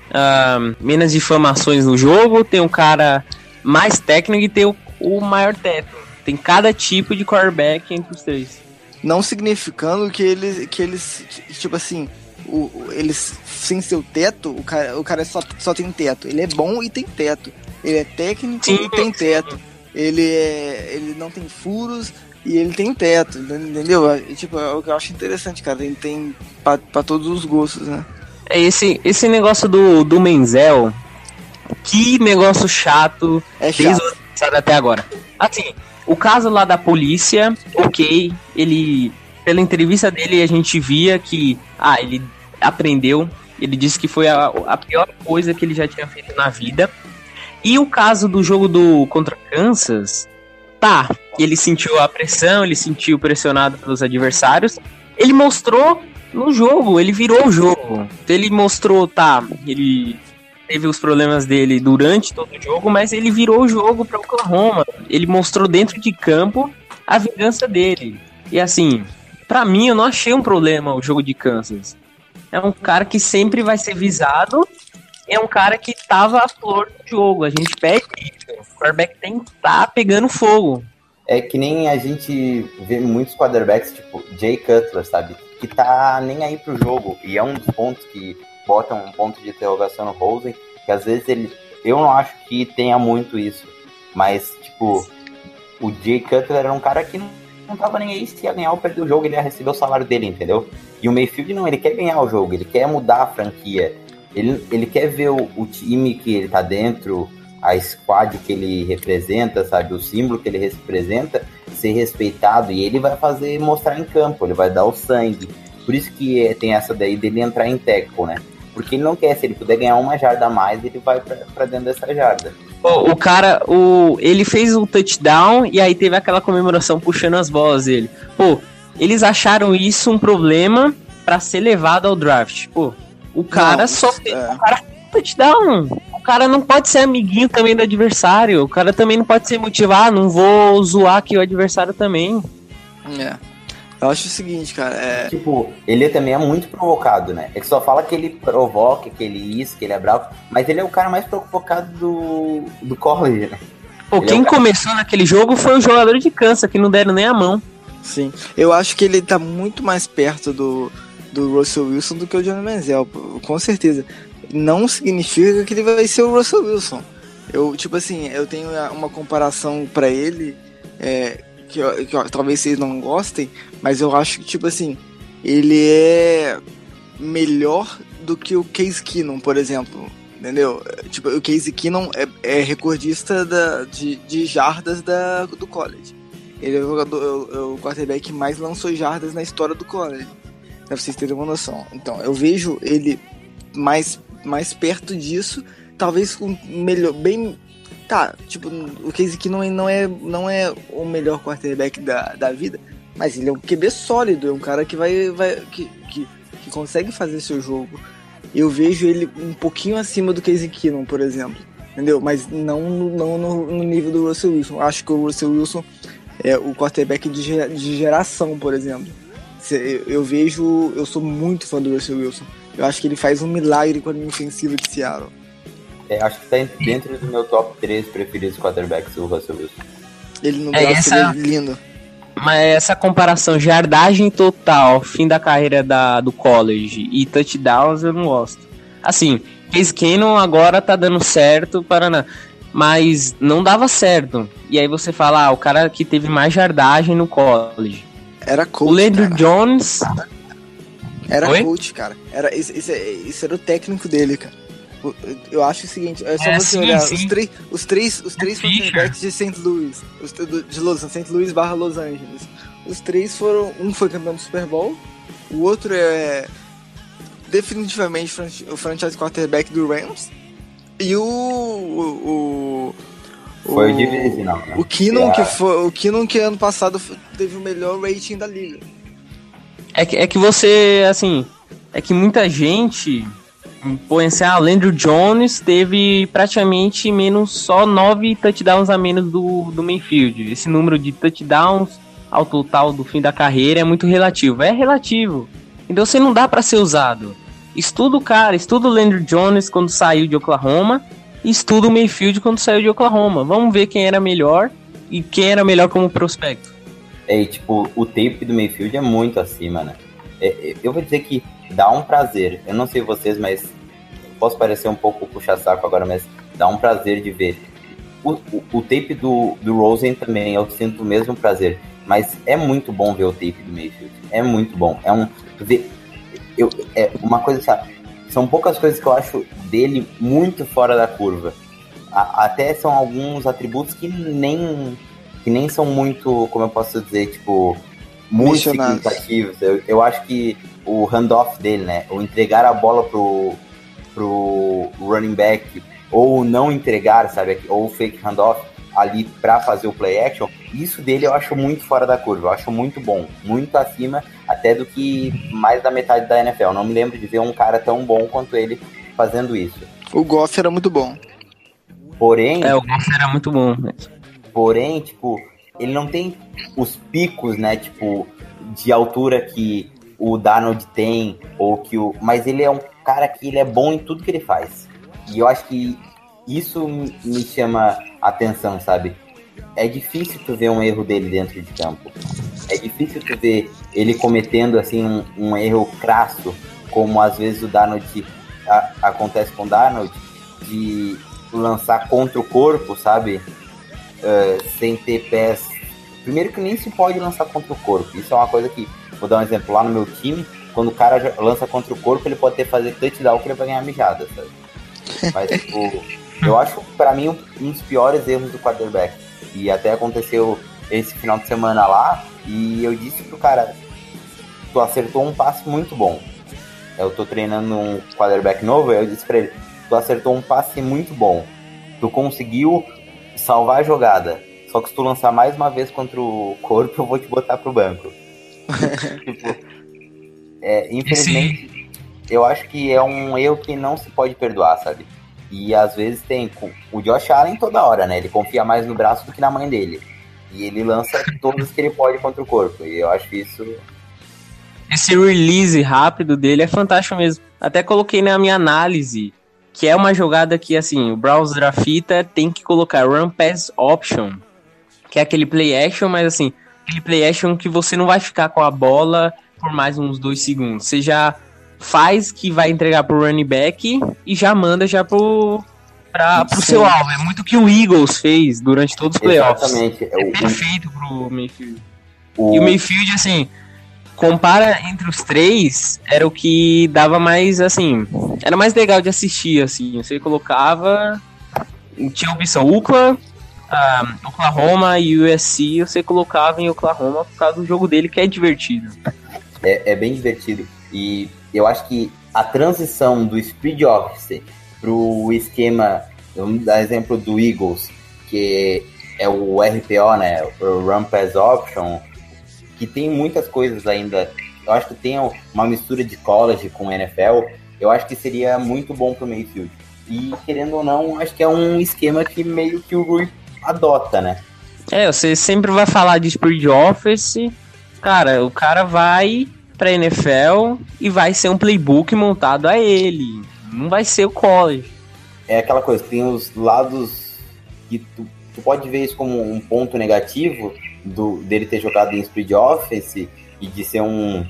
uh, menos difamações no jogo, tem um cara mais técnico e tem o, o maior teto. Tem cada tipo de quarterback entre os três. Não significando que eles, que eles tipo assim, o, eles sem seu teto, o cara, o cara só, só tem teto. Ele é bom e tem teto. Ele é técnico Sim. e tem teto. Ele, é, ele não tem furos, e ele tem teto, entendeu? E, tipo, é o que eu acho interessante, cara. Ele tem pra, pra todos os gostos, né? É esse, esse negócio do, do Menzel, que negócio chato, é chato. desde até agora. Assim, o caso lá da polícia, ok, ele. Pela entrevista dele a gente via que. Ah, ele aprendeu. Ele disse que foi a, a pior coisa que ele já tinha feito na vida. E o caso do jogo do contra Kansas, tá, ele sentiu a pressão, ele sentiu pressionado pelos adversários. Ele mostrou no jogo, ele virou o jogo. Ele mostrou, tá, ele teve os problemas dele durante todo o jogo, mas ele virou o jogo para Oklahoma. Ele mostrou dentro de campo a vingança dele. E assim, para mim eu não achei um problema o jogo de Kansas. É um cara que sempre vai ser visado é um cara que tava a flor do jogo. A gente pede isso. O quarterback tem que estar tá pegando fogo. É que nem a gente vê muitos quarterbacks, tipo Jay Cutler, sabe? Que tá nem aí pro jogo. E é um dos pontos que botam um ponto de interrogação no Rosen, que às vezes ele. Eu não acho que tenha muito isso. Mas, tipo, o Jay Cutler era um cara que não, não tava nem aí se ia ganhar ou perder o jogo, ele ia receber o salário dele, entendeu? E o Mayfield não, ele quer ganhar o jogo, ele quer mudar a franquia. Ele, ele quer ver o, o time que ele tá dentro, a squad que ele representa, sabe? O símbolo que ele representa ser respeitado e ele vai fazer, mostrar em campo, ele vai dar o sangue. Por isso que é, tem essa daí dele entrar em tackle, né? Porque ele não quer, se ele puder ganhar uma jarda a mais, ele vai para dentro dessa jarda. O, o cara, o, ele fez um touchdown e aí teve aquela comemoração puxando as bolas dele. Pô, eles acharam isso um problema pra ser levado ao draft. Pô, o cara Não, só é. o cara touchdown. O cara não pode ser amiguinho também do adversário. O cara também não pode ser motivado, ah, não vou zoar aqui o adversário também. É. Eu acho o seguinte, cara, é. Tipo, ele também é muito provocado, né? É que só fala que ele provoca, que ele isso, que ele é bravo, mas ele é o cara mais provocado do, do college, né? Pô, Ele é quem o cara- começou naquele jogo foi o jogador de Kansas, que não deram nem a mão. Sim. Eu acho que ele tá muito mais perto do, do Russell Wilson do que o Johnny Manziel, com certeza. Não significa que ele vai ser o Russell Wilson. Eu, tipo assim, eu tenho uma comparação pra ele, é, que, que talvez vocês não gostem, mas eu acho que, tipo assim, ele é melhor do que o Case Keenum, por exemplo. Entendeu? Tipo, o Case Keenum é, é recordista da, de, de jardas da, do college. Ele é o, jogador, é o- é o quarterback que mais lançou jardas na história do college. Pra vocês terem uma noção. Então, eu vejo ele mais, mais perto disso, talvez com melhor, bem. Tá, tipo, o Case Keenum não é, não é o melhor quarterback da, da vida, mas ele é um QB sólido, é um cara que vai. vai que, que, que consegue fazer seu jogo. Eu vejo ele um pouquinho acima do Case Keenum, por exemplo. Entendeu? Mas não, não no, no nível do Russell Wilson. Acho que o Russell Wilson é o quarterback de, de geração, por exemplo. Eu, vejo. Eu sou muito fã do Russell Wilson. Eu acho que ele faz um milagre com a linha ofensiva de Seattle. É, acho que tá dentro do meu top 3 preferidos quarterbacks, o Russell Wilson. Ele no É, essa- lindo. Mas essa comparação, jardagem total, fim da carreira da, do college e touchdowns, eu não gosto. Assim, Case Keenum agora tá dando certo, Paraná. Mas não dava certo. E aí você fala, ah, o cara que teve mais jardagem no college. Era O coach. Landry cara. Jones, Era Oi? coach, cara. Era, isso, isso, é- era o técnico dele, cara. O- Eu acho o seguinte, é só É, você sim, olhar sim. os três, os três, os três Fischer. quarterbacks de St. Louis, os, de Los, St. Louis barra Los Angeles. Os três foram, um foi campeão do Super Bowl, o outro é definitivamente o franchise quarterback do Rams e o o, o Foi o- divisional, né? O Keenum que foi, o que ano passado teve o melhor rating da liga. é que, é que você, assim, é que muita gente põe assim, ah, Landry Jones teve praticamente menos, só nove touchdowns a menos do, do Mayfield. Esse número de touchdowns ao total do fim da carreira é muito relativo. É relativo. Então você não dá pra ser usado. Estuda o cara, estuda o Landry Jones quando saiu de Oklahoma, estuda o Mayfield quando saiu de Oklahoma. Vamos ver quem era melhor e quem era melhor como prospecto. É, tipo, o tape do Mayfield é muito acima, né? É, é, eu vou dizer que dá um prazer. Eu não sei vocês, mas posso parecer um pouco puxa-saco agora, mas dá um prazer de ver. O, o, o tape do, do Rosen também, eu sinto o mesmo prazer. Mas é muito bom ver o tape do Mayfield. É muito bom. É um. vê- eu, é uma coisa? São poucas coisas que eu acho dele muito fora da curva. A- até são alguns atributos que nem que nem são muito, como eu posso dizer, tipo, muito significativos. Eu, eu acho que o handoff dele, né? O entregar a bola pro, pro running back, ou não entregar, sabe? Ou fake handoff ali pra fazer o play action, isso dele eu acho muito fora da curva. Eu acho muito bom. Muito acima até do que mais da metade da NFL. Eu não me lembro de ver um cara tão bom quanto ele fazendo isso. O Goff era muito bom. Porém, É, o Goff era muito bom. Porém, tipo, ele não tem os picos, né, tipo, de altura que o Donald tem, ou que o. Mas ele é um cara que ele é bom em tudo que ele faz. E eu acho que isso me chama atenção, sabe? É difícil tu ver um erro dele dentro de campo. É difícil tu ver ele cometendo assim um, um erro crasso, como às vezes o Donald a- acontece com o Donald, de lançar contra o corpo, sabe? eh, sem ter pés. Primeiro que nem se pode lançar contra o corpo. Isso é uma coisa que, vou dar um exemplo, lá no meu time, quando o cara lança contra o corpo, ele pode ter fazer touchdown que ele vai ganhar mijada, sabe? Mas, tipo, eu acho, pra mim, um dos piores erros do quarterback. E até aconteceu esse final de semana lá, e eu disse pro cara, tu acertou um passe muito bom. Eu tô treinando um quarterback novo, eu disse pra ele, tu acertou um passe muito bom. Tu conseguiu salvar a jogada. Só que se tu lançar mais uma vez contra o corpo, eu vou te botar pro banco. tipo, é, infelizmente, eu acho que é um erro que não se pode perdoar, sabe? E às vezes tem o Josh Allen toda hora, né? Ele confia mais no braço do que na mãe dele. E ele lança todos que ele pode contra o corpo. E eu acho isso. Esse release rápido dele é fantástico mesmo. Até coloquei na minha análise que é uma jogada que, assim, o browser grafita tem que colocar Run Pass Option, que é aquele play action, mas assim, aquele play action que você não vai ficar com a bola por mais uns dois segundos. Você já faz que vai entregar pro running back e já manda já pro, pra, pro seu alvo. É muito o que o Eagles fez durante todos os playoffs. Exatamente. É perfeito pro Mayfield. O... E o Mayfield, assim, compara entre os três, era o que dava mais, assim, era mais legal de assistir, assim. Você colocava, tinha a opção Oakland, uh, Oklahoma e USC, você colocava em Oklahoma por causa do jogo dele, que é divertido. É, é bem divertido. E eu acho que a transição do Speed Office pro esquema, vamos dar exemplo do Eagles, que é o RPO, né, o Run Pass Option, que tem muitas coisas ainda. Eu acho que tem uma mistura de college com NFL. Eu acho que seria muito bom pro Mayfield. E querendo ou não, acho que é um esquema que meio que o Rui adota, né? É, você sempre vai falar de Speed Office. Cara, o cara vai pra NFL e vai ser um playbook montado a ele. Não vai ser o college. É aquela coisa, tem os lados que tu, tu pode ver isso como um ponto negativo, do, dele ter jogado em Speed Office e de ser um.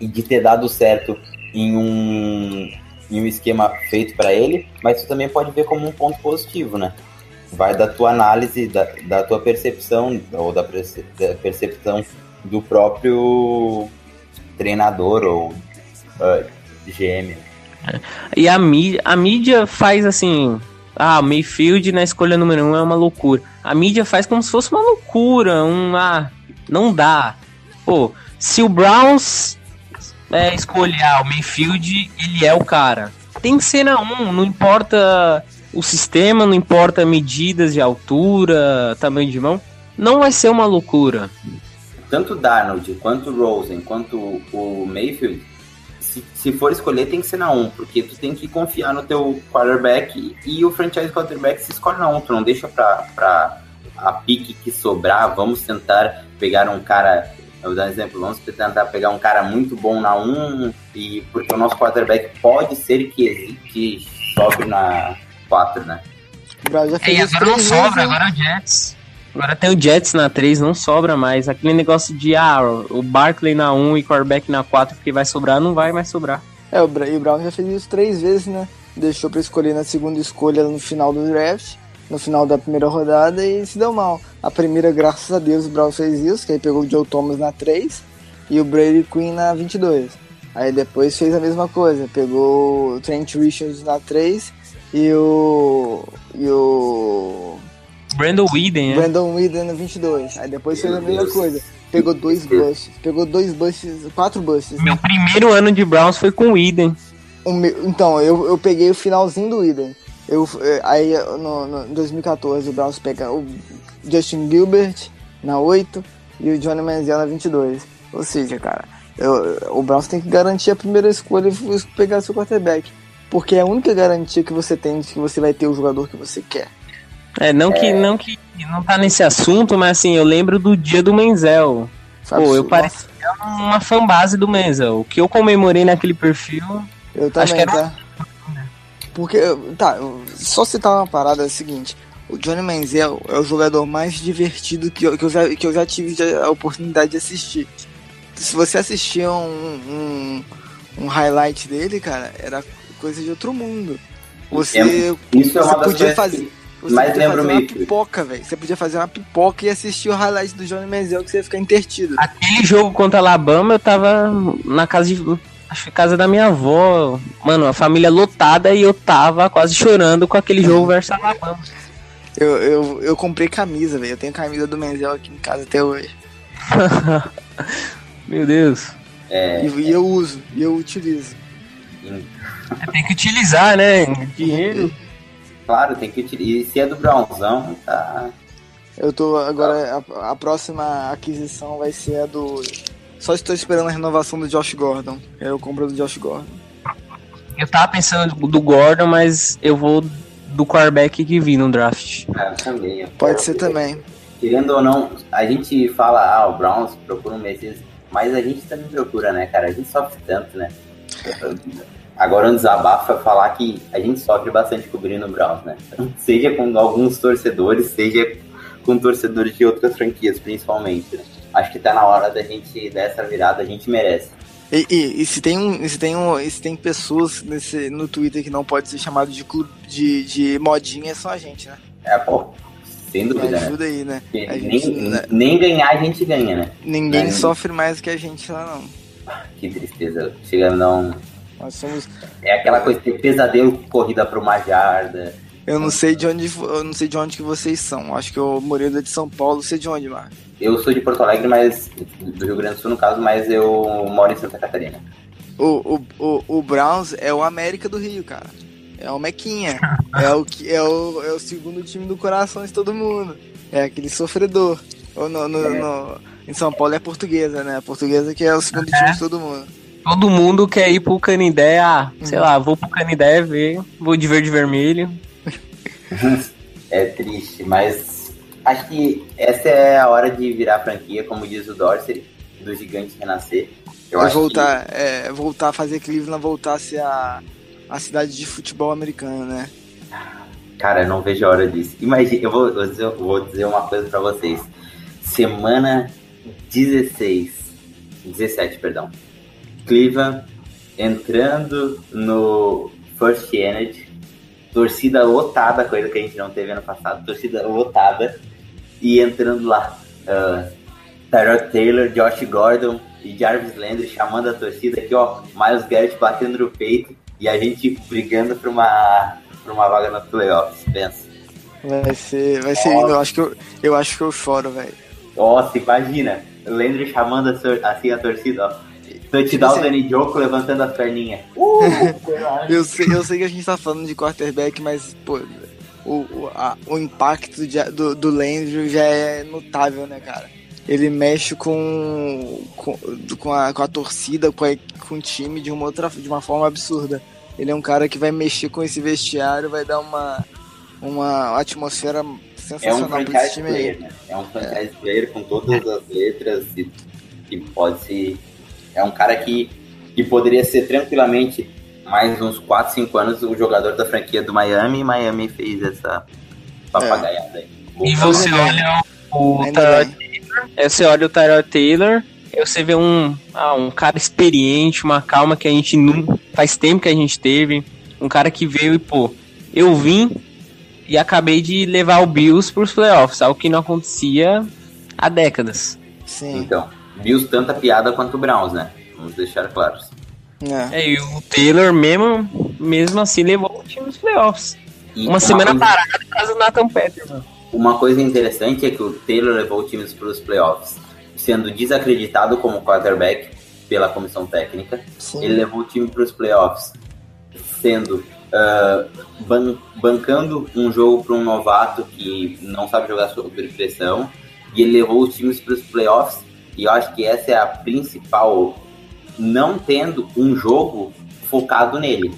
e de ter dado certo em um, em um esquema feito para ele, mas você também pode ver como um ponto positivo, né? Vai da tua análise, da, da tua percepção, ou da, perce, da percepção do próprio treinador ou uh, GM. E a mídia, a mídia faz assim, ah, Mayfield na escolha número um é uma loucura. A mídia faz como se fosse uma loucura, um ah, não dá. Pô, se o Browns é, escolher ah, o Mayfield, ele é o cara. Tem que ser na um, não importa o sistema, não importa medidas de altura, tamanho de mão, não vai ser uma loucura. Tanto o Darnold, quanto o Rosen, quanto o Mayfield, se, se for escolher, tem que ser na 1, porque tu tem que confiar no teu quarterback e o franchise quarterback se escolhe na 1, tu não deixa pra, pra a pique que sobrar, vamos tentar pegar um cara, eu vou dar um exemplo, vamos tentar pegar um cara muito bom na 1, e porque o nosso quarterback pode ser que, que sobre na 4, né? É, e agora não sobra, agora é o Jets. Agora tem o Jets na 3, não sobra mais. Aquele negócio de, ah, o Barkley na 1 e quarterback na 4, porque vai sobrar, não vai mais sobrar. É, o, e o Brown já fez isso três vezes, né? Deixou pra escolher na segunda escolha no final do draft, no final da primeira rodada e se deu mal. A primeira, graças a Deus, o Brown fez isso, que aí pegou o Joe Thomas na 3 e o Brady Quinn na 22. Aí depois fez a mesma coisa, pegou o Trent Richards na 3 e o. e o Brandon Whedon, né? Brandon Whedon no 22. Aí depois fez a mesma coisa. Pegou dois busts. Pegou dois busts, quatro busts. Meu primeiro ano de Browns foi com o Whedon. Meu, então, eu, eu peguei o finalzinho do Whedon. Eu, eh, aí no, no 2014 o Browns pega o Justin Gilbert na 8 e o Johnny Manziel na 22. Ou seja, cara, eu, o Browns tem que garantir a primeira escolha e pegar seu quarterback. Porque é a única garantia que você tem de que você vai ter o jogador que você quer. É, não que não que não tá nesse assunto, mas assim, eu lembro do dia do Menzel. Pô, eu parecia uma fanbase do Menzel. O que eu comemorei naquele perfil. Eu também, acho que era tá? Porque, tá, só citar uma parada é o seguinte. O Johnny Manziel é o jogador mais divertido que eu, que eu, já, que eu já tive a oportunidade de assistir. Se você assistia um, um, um highlight dele, cara, era coisa de outro mundo. Você, é, isso é você uma podia fazer. Você Mas podia lembro fazer uma meio. pipoca, velho. Você podia fazer uma pipoca e assistir o highlight do Johnny Manziel que você ia ficar intertido. Aquele jogo contra a Alabama, eu tava na casa de. Acho que casa da minha avó. Mano, a família lotada e eu tava quase chorando com aquele jogo versus Alabama. Eu, eu, eu comprei camisa, velho. Eu tenho camisa do Menzel aqui em casa até hoje. Meu Deus. É, E, e eu uso, e eu utilizo. Tem que utilizar, né? Dinheiro. Claro, tem que utilizar. E se é do Brownzão, tá. Eu tô agora. A, a próxima aquisição vai ser a do Só estou esperando a renovação do Josh Gordon. É o compra do Josh Gordon. Eu tava pensando do Gordon, mas eu vou do quarterback que vi no draft. Ah, também. Pode ser também. Querendo ou não, a gente fala, ah, o Browns procura um Messias, mas a gente também procura, né, cara? A gente sofre tanto, né? Agora um desabafo é falar que a gente sofre bastante cobrindo o Browns, né? Seja com alguns torcedores, seja com torcedores de outras franquias, principalmente. Né? Acho que tá na hora da gente dessa virada, a gente merece. E, e, e se tem um, se tem um, se tem pessoas nesse, no Twitter que não pode ser chamado de clube de, de modinha, é só a gente, né? É, pô, sem Me dúvida, né? ajuda aí, né? Porque A nem, gente, né, nem ganhar a gente ganha, né? ninguém né? sofre mais que a gente lá, não. Que tristeza. Chega a não. Nós somos. É aquela coisa de pesadelo corrida pra uma jarda. Eu não sei de onde, eu não sei de onde que vocês são. Acho que o Moreira é de São Paulo, sei de onde, Marcos. Eu sou de Porto Alegre, mas do Rio Grande do Sul, no caso, mas eu moro em Santa Catarina. O, o, o, o Browns é o América do Rio, cara. É o Mequinha. É o, que- é o, é o segundo time do coração de todo mundo. É aquele sofredor. Ou no, no- no- em São Paulo é portuguesa, né? A portuguesa que é o segundo time de todo mundo. Todo mundo quer ir pro Canidé, ah, sei lá, vou pro Canidé ver, vou de verde e vermelho. É triste, mas acho que essa é a hora de virar franquia, como diz o Dorsey, do gigante renascer. Eu É acho voltar, é, voltar a fazer Cleveland voltar a ser a, a cidade de futebol americano, né? que, cara, eu não vejo a hora disso. Imagina, eu vou, eu vou dizer, eu vou dizer uma coisa pra vocês. Semana 16, 17, perdão. Cleveland entrando no First Energy, torcida lotada, coisa que a gente não teve ano passado, torcida lotada, e entrando lá, uh, Tyrod Taylor, Josh Gordon e Jarvis Landry chamando a torcida aqui, ó, Miles Garrett batendo no peito e a gente brigando por uma, por uma vaga no playoffs, pensa. Vai ser, vai ser lindo. Eu acho que eu, eu acho que eu choro, velho. Nossa, imagina, Landry chamando a assim a torcida, ó. Touchdown. Danny Joko levantando as perninhas. Uh, Eu sei, eu sei que a gente tá falando de quarterback, mas, pô, o, o, a- o impacto de- do, do Landry já é notável, né, cara? Ele mexe com, com, com, a, com a torcida, com, a- com o time de uma, outra, de uma forma absurda. Ele é um cara que vai mexer com esse vestiário, vai dar uma, uma atmosfera É um sensacional pra esse time aí. player, né? É um franchise player com todas as letras e que pode se. É um cara que, que poderia ser tranquilamente mais uns 4, 5 anos o jogador da franquia do Miami e Miami fez essa papagaiada aí. E você olha o Ainda Tyrod. Aí você olha o Tyrod Taylor, você vê um, ah, um cara experiente, uma calma que a gente não faz tempo que a gente teve, um cara que veio e pô, eu vim e acabei de levar o Bills pros playoffs, algo que não acontecia há décadas. Sim. Então, Bills tanta piada quanto o Browns, né? Vamos deixar claros. É. É, e o Taylor mesmo, mesmo assim levou o time pros playoffs. E Uma semana coisa- parada por causa do Nathan Peterman. Uma coisa interessante é que o Taylor levou o time para os playoffs, sendo desacreditado como quarterback pela comissão técnica. Sim. Ele levou o time para os playoffs, sendo ah, ban- bancando um jogo para um novato que não sabe jogar sob pressão, e ele levou os times para os playoffs. E eu acho que essa é a principal, não tendo um jogo focado nele.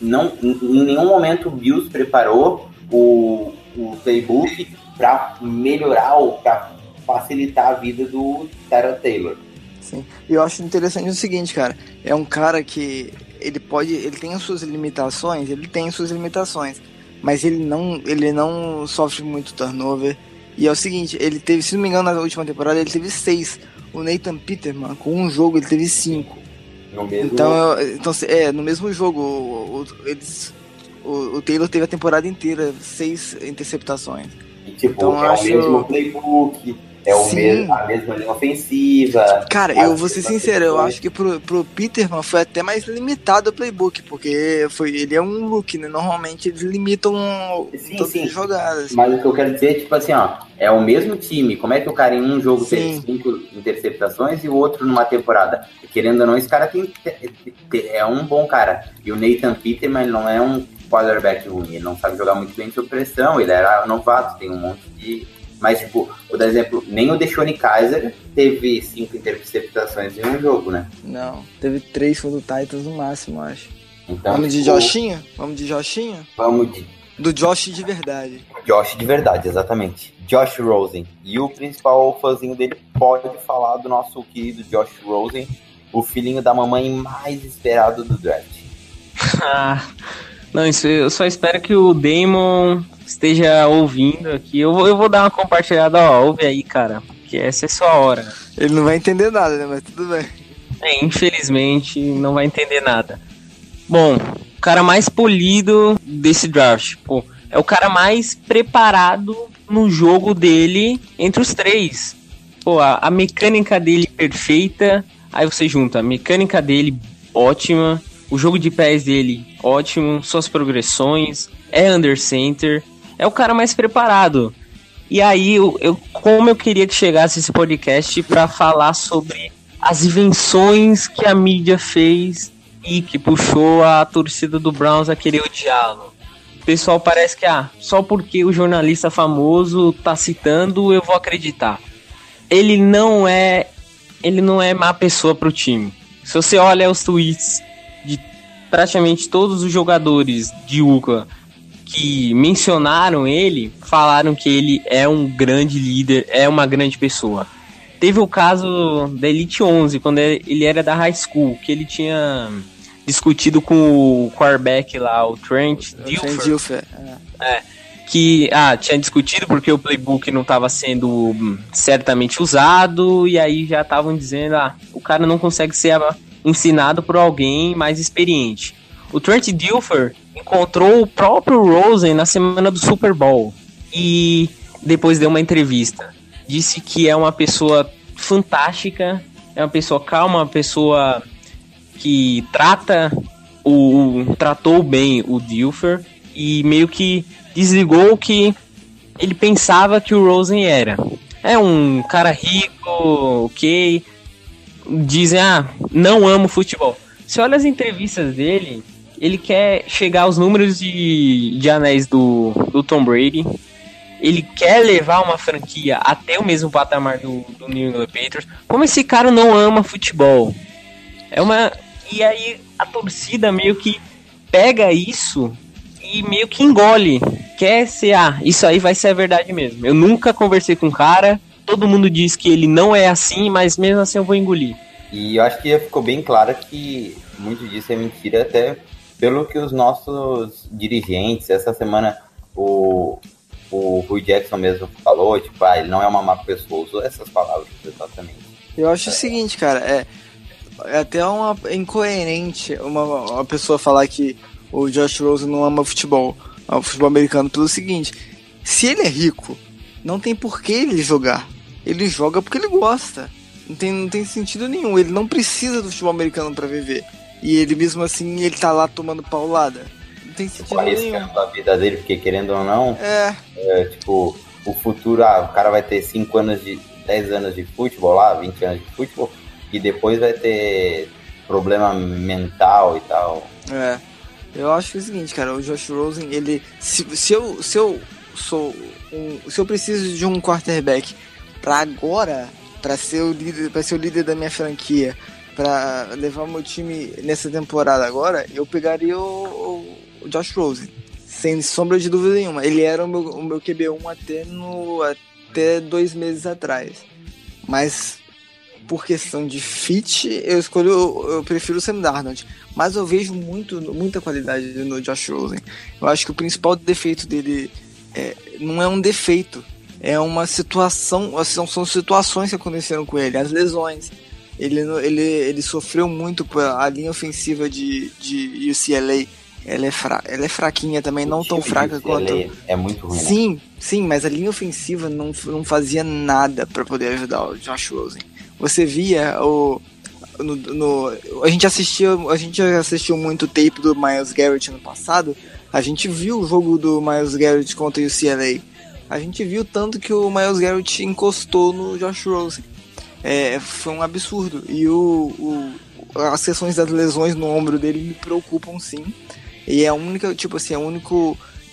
Não, em nenhum momento o Bills preparou o, o playbook para melhorar ou para facilitar a vida do Tyrod Taylor. Sim. Eu acho interessante o seguinte, cara. É um cara que ele pode, ele tem as suas limitações, ele tem as suas limitações, mas ele não, ele não sofre muito turnover. E é o seguinte, ele teve, se não me engano, na última temporada ele teve seis. O Nathan Peterman, com um jogo, ele teve cinco. No mesmo Então, então é, no mesmo jogo, o, o- eles, o, o Taylor teve a temporada inteira, seis interceptações. E, tipo, Então, é acho- o mesmo playbook, é o mesmo, a mesma linha ofensiva. Cara, eu vou ser sincero, eu acho que pro, pro Peterman foi até mais limitado o playbook, porque foi, ele é um look, né? Normalmente eles limitam Sim, todas sim. as jogadas. Mas o que eu quero dizer é, tipo assim, ó, é o mesmo time. Como é que o cara em um jogo Sim. teve cinco interceptações e o outro numa temporada? Querendo ou não, esse cara tem, é um bom cara. E o Nathan Peterman não é um quarterback ruim, ele não sabe jogar muito bem sob pressão, ele era novato, tem um monte de Mas, tipo, vou dar exemplo, nem o Deshaun Kaiser teve cinco interceptações em um jogo, né? Não, teve três contra o Titans no máximo, acho. Então, Vamos de tipo, Joshinha? Vamos de Joshinha? Vamos de Do Josh de verdade. Josh de verdade, exatamente. Josh Rosen. E o principal fãzinho dele pode falar do nosso querido Josh Rosen, o filhinho da mamãe mais esperado do draft. Ah, não, isso, eu só espero que o Damon esteja ouvindo aqui. Eu, vou- eu vou dar uma compartilhada, ó, ouve aí, cara, que essa é sua hora. Ele não vai entender nada, né? Mas tudo bem. É, infelizmente, não vai entender nada. Bom, o cara mais polido desse draft, pô, é o cara mais preparado no jogo dele entre os três. Pô, a, a mecânica dele perfeita, aí você junta a mecânica dele ótima, o jogo de pés dele ótimo, suas progressões, é under center, é o cara mais preparado. E aí, eu, eu- como eu queria que chegasse esse podcast pra falar sobre as invenções que a mídia fez e que puxou a torcida do Browns a querer odiá-lo. O pessoal parece que, ah, só porque o jornalista famoso tá citando, eu vou acreditar. Ele não é. Ele não é má pessoa pro time. Se você olha os tweets de praticamente todos os jogadores de UCLA que mencionaram ele, falaram que ele é um grande líder, é uma grande pessoa. Teve o caso da Elite 11, quando ele era da high school, que ele tinha discutido com o quarterback lá, o Trent Dilfer, Dilfer. É. que ah, tinha discutido porque o playbook não estava sendo hum, certamente usado, e aí já estavam dizendo, ah, o cara não consegue ser ensinado por alguém mais experiente. O Trent Dilfer encontrou o próprio Rosen na semana do Super Bowl e depois deu uma entrevista. Disse que é uma pessoa fantástica, é uma pessoa calma, uma pessoa que trata o, o- tratou bem o Dilfer e meio que desligou o que ele pensava que o Rosen era. É um cara rico, ok. Dizem, ah, não amo futebol. Se olha as entrevistas dele, ele quer chegar aos números de, de anéis do, do Tom Brady. Ele quer levar uma franquia até o mesmo patamar do, do New England Patriots. Como esse cara não ama futebol? É uma. E aí a torcida meio que pega isso e meio que engole. Quer ser, ah, isso aí vai ser a verdade mesmo. Eu nunca conversei com o cara, todo mundo diz que ele não é assim, mas mesmo assim eu vou engolir. E eu acho que já ficou bem claro que muito disso é mentira, até pelo que os nossos dirigentes, essa semana o, o Rui Jackson mesmo falou, tipo, ah, ele não é uma má pessoa, usou essas palavras exatamente. Eu acho o seguinte, cara, é, é até uma é incoerente uma, uma pessoa falar que o Josh Rosen não ama futebol, o futebol americano, pelo seguinte, se ele é rico, não tem por que ele jogar. Ele joga porque ele gosta. Não tem, não tem sentido nenhum. Ele não precisa do futebol americano pra viver. E ele mesmo assim, ele tá lá tomando paulada. Não tem sentido nenhum. Arriscando a vida dele, porque querendo ou não, É, é, tipo, o futuro, ah, o cara vai ter 5 anos de 10 anos de futebol lá, 20 anos de futebol, e depois vai ter problema mental e tal. É. Eu acho que é o seguinte, cara, o Josh Rosen, ele. Se, se, eu, se eu sou um. Se eu preciso de um quarterback pra agora, pra ser o líder, para ser o líder da minha franquia, pra levar meu time nessa temporada agora, eu pegaria o, o Josh Rosen. Sem sombra de dúvida nenhuma. Ele era o meu, o meu QB1 até, no, até dois meses atrás. Mas por questão de fit, eu escolho, eu prefiro o Sam Darnold. Mas eu vejo muito, muita qualidade no Josh Rosen. Eu acho que o principal defeito dele é, não é um defeito, é uma situação, são, são situações que aconteceram com ele, as lesões. Ele, não- ele, ele sofreu muito a linha ofensiva de, de UCLA. Ela é, fra, ela é fraquinha também, não O tão time fraca quanto. É muito ruim. né? Sim, sim, mas a linha ofensiva não, não fazia nada pra poder ajudar o Josh Rosen. Você via o. No, no- a gente assistiu a gente assistiu muito tape do Miles Garrett no passado a gente viu o jogo do Miles Garrett contra o UCLA a gente viu tanto que o Miles Garrett encostou no Josh Rosen é, foi um absurdo e o, o as questões das lesões no ombro dele me preocupam sim e é a única tipo assim a única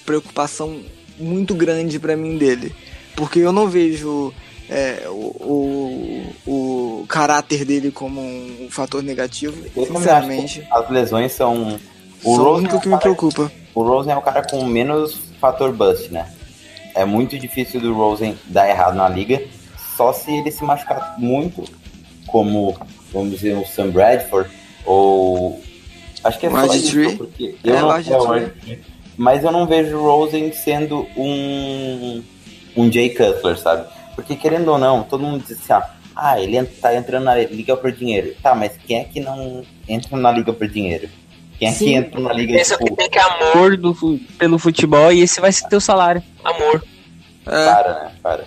preocupação muito grande pra mim dele Porque eu não vejo é, o, o, o caráter dele como um fator negativo, Eu sinceramente. As lesões são. O Só o Rosen, único é que um me cara, preocupa. o Rosen é o cara com menos fator bust, né? É muito difícil do Rosen dar errado na liga, só se ele se machucar muito, como, vamos dizer, o Sam Bradford, ou. Acho que é só RG3? isso, porque eu É, não o RG3. é, o RG3. Mas eu não vejo o Rosen sendo um. um Jay Cutler, sabe? Porque querendo ou não, todo mundo diz assim, ah, ah, ele tá entrando na liga por dinheiro. Tá, mas quem é que não entra na liga por dinheiro? Quem é que Sim. entra na liga, Pensa que tipo, tem que amor do, pelo futebol e esse vai ser teu salário. Amor. É, para, né? Para.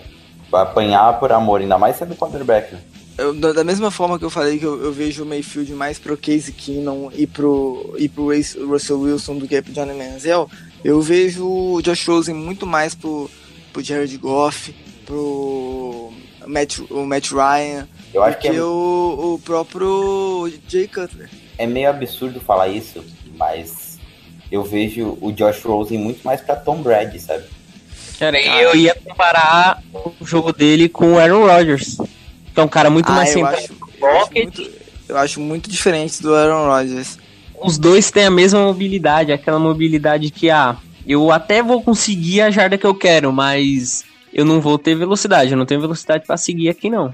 Apanhar por amor, ainda mais sendo quarterback. eu- da, mesma forma que eu falei que eu, eu vejo o Mayfield mais pro Case Keenum e pro, e pro Russell Wilson do que pro Johnny Manziel, eu vejo o Josh Rosen muito mais pro, pro Jared Goff, pro Matt, o Matt Ryan, Eu acho que é, o, o próprio Jay Cutler. é meio absurdo falar isso, mas eu vejo o Josh Rosen muito mais pra Tom Brady, sabe? Cara, eu ia comparar o jogo dele com o Aaron Rodgers. Que é um cara muito mais Ah, centrado acho, no eu, acho muito, eu acho muito diferente do Aaron Rodgers. Os dois têm a mesma mobilidade, aquela mobilidade que, ah, eu até vou conseguir a jarda que eu quero, mas eu não vou ter velocidade, eu não tenho velocidade pra seguir aqui não.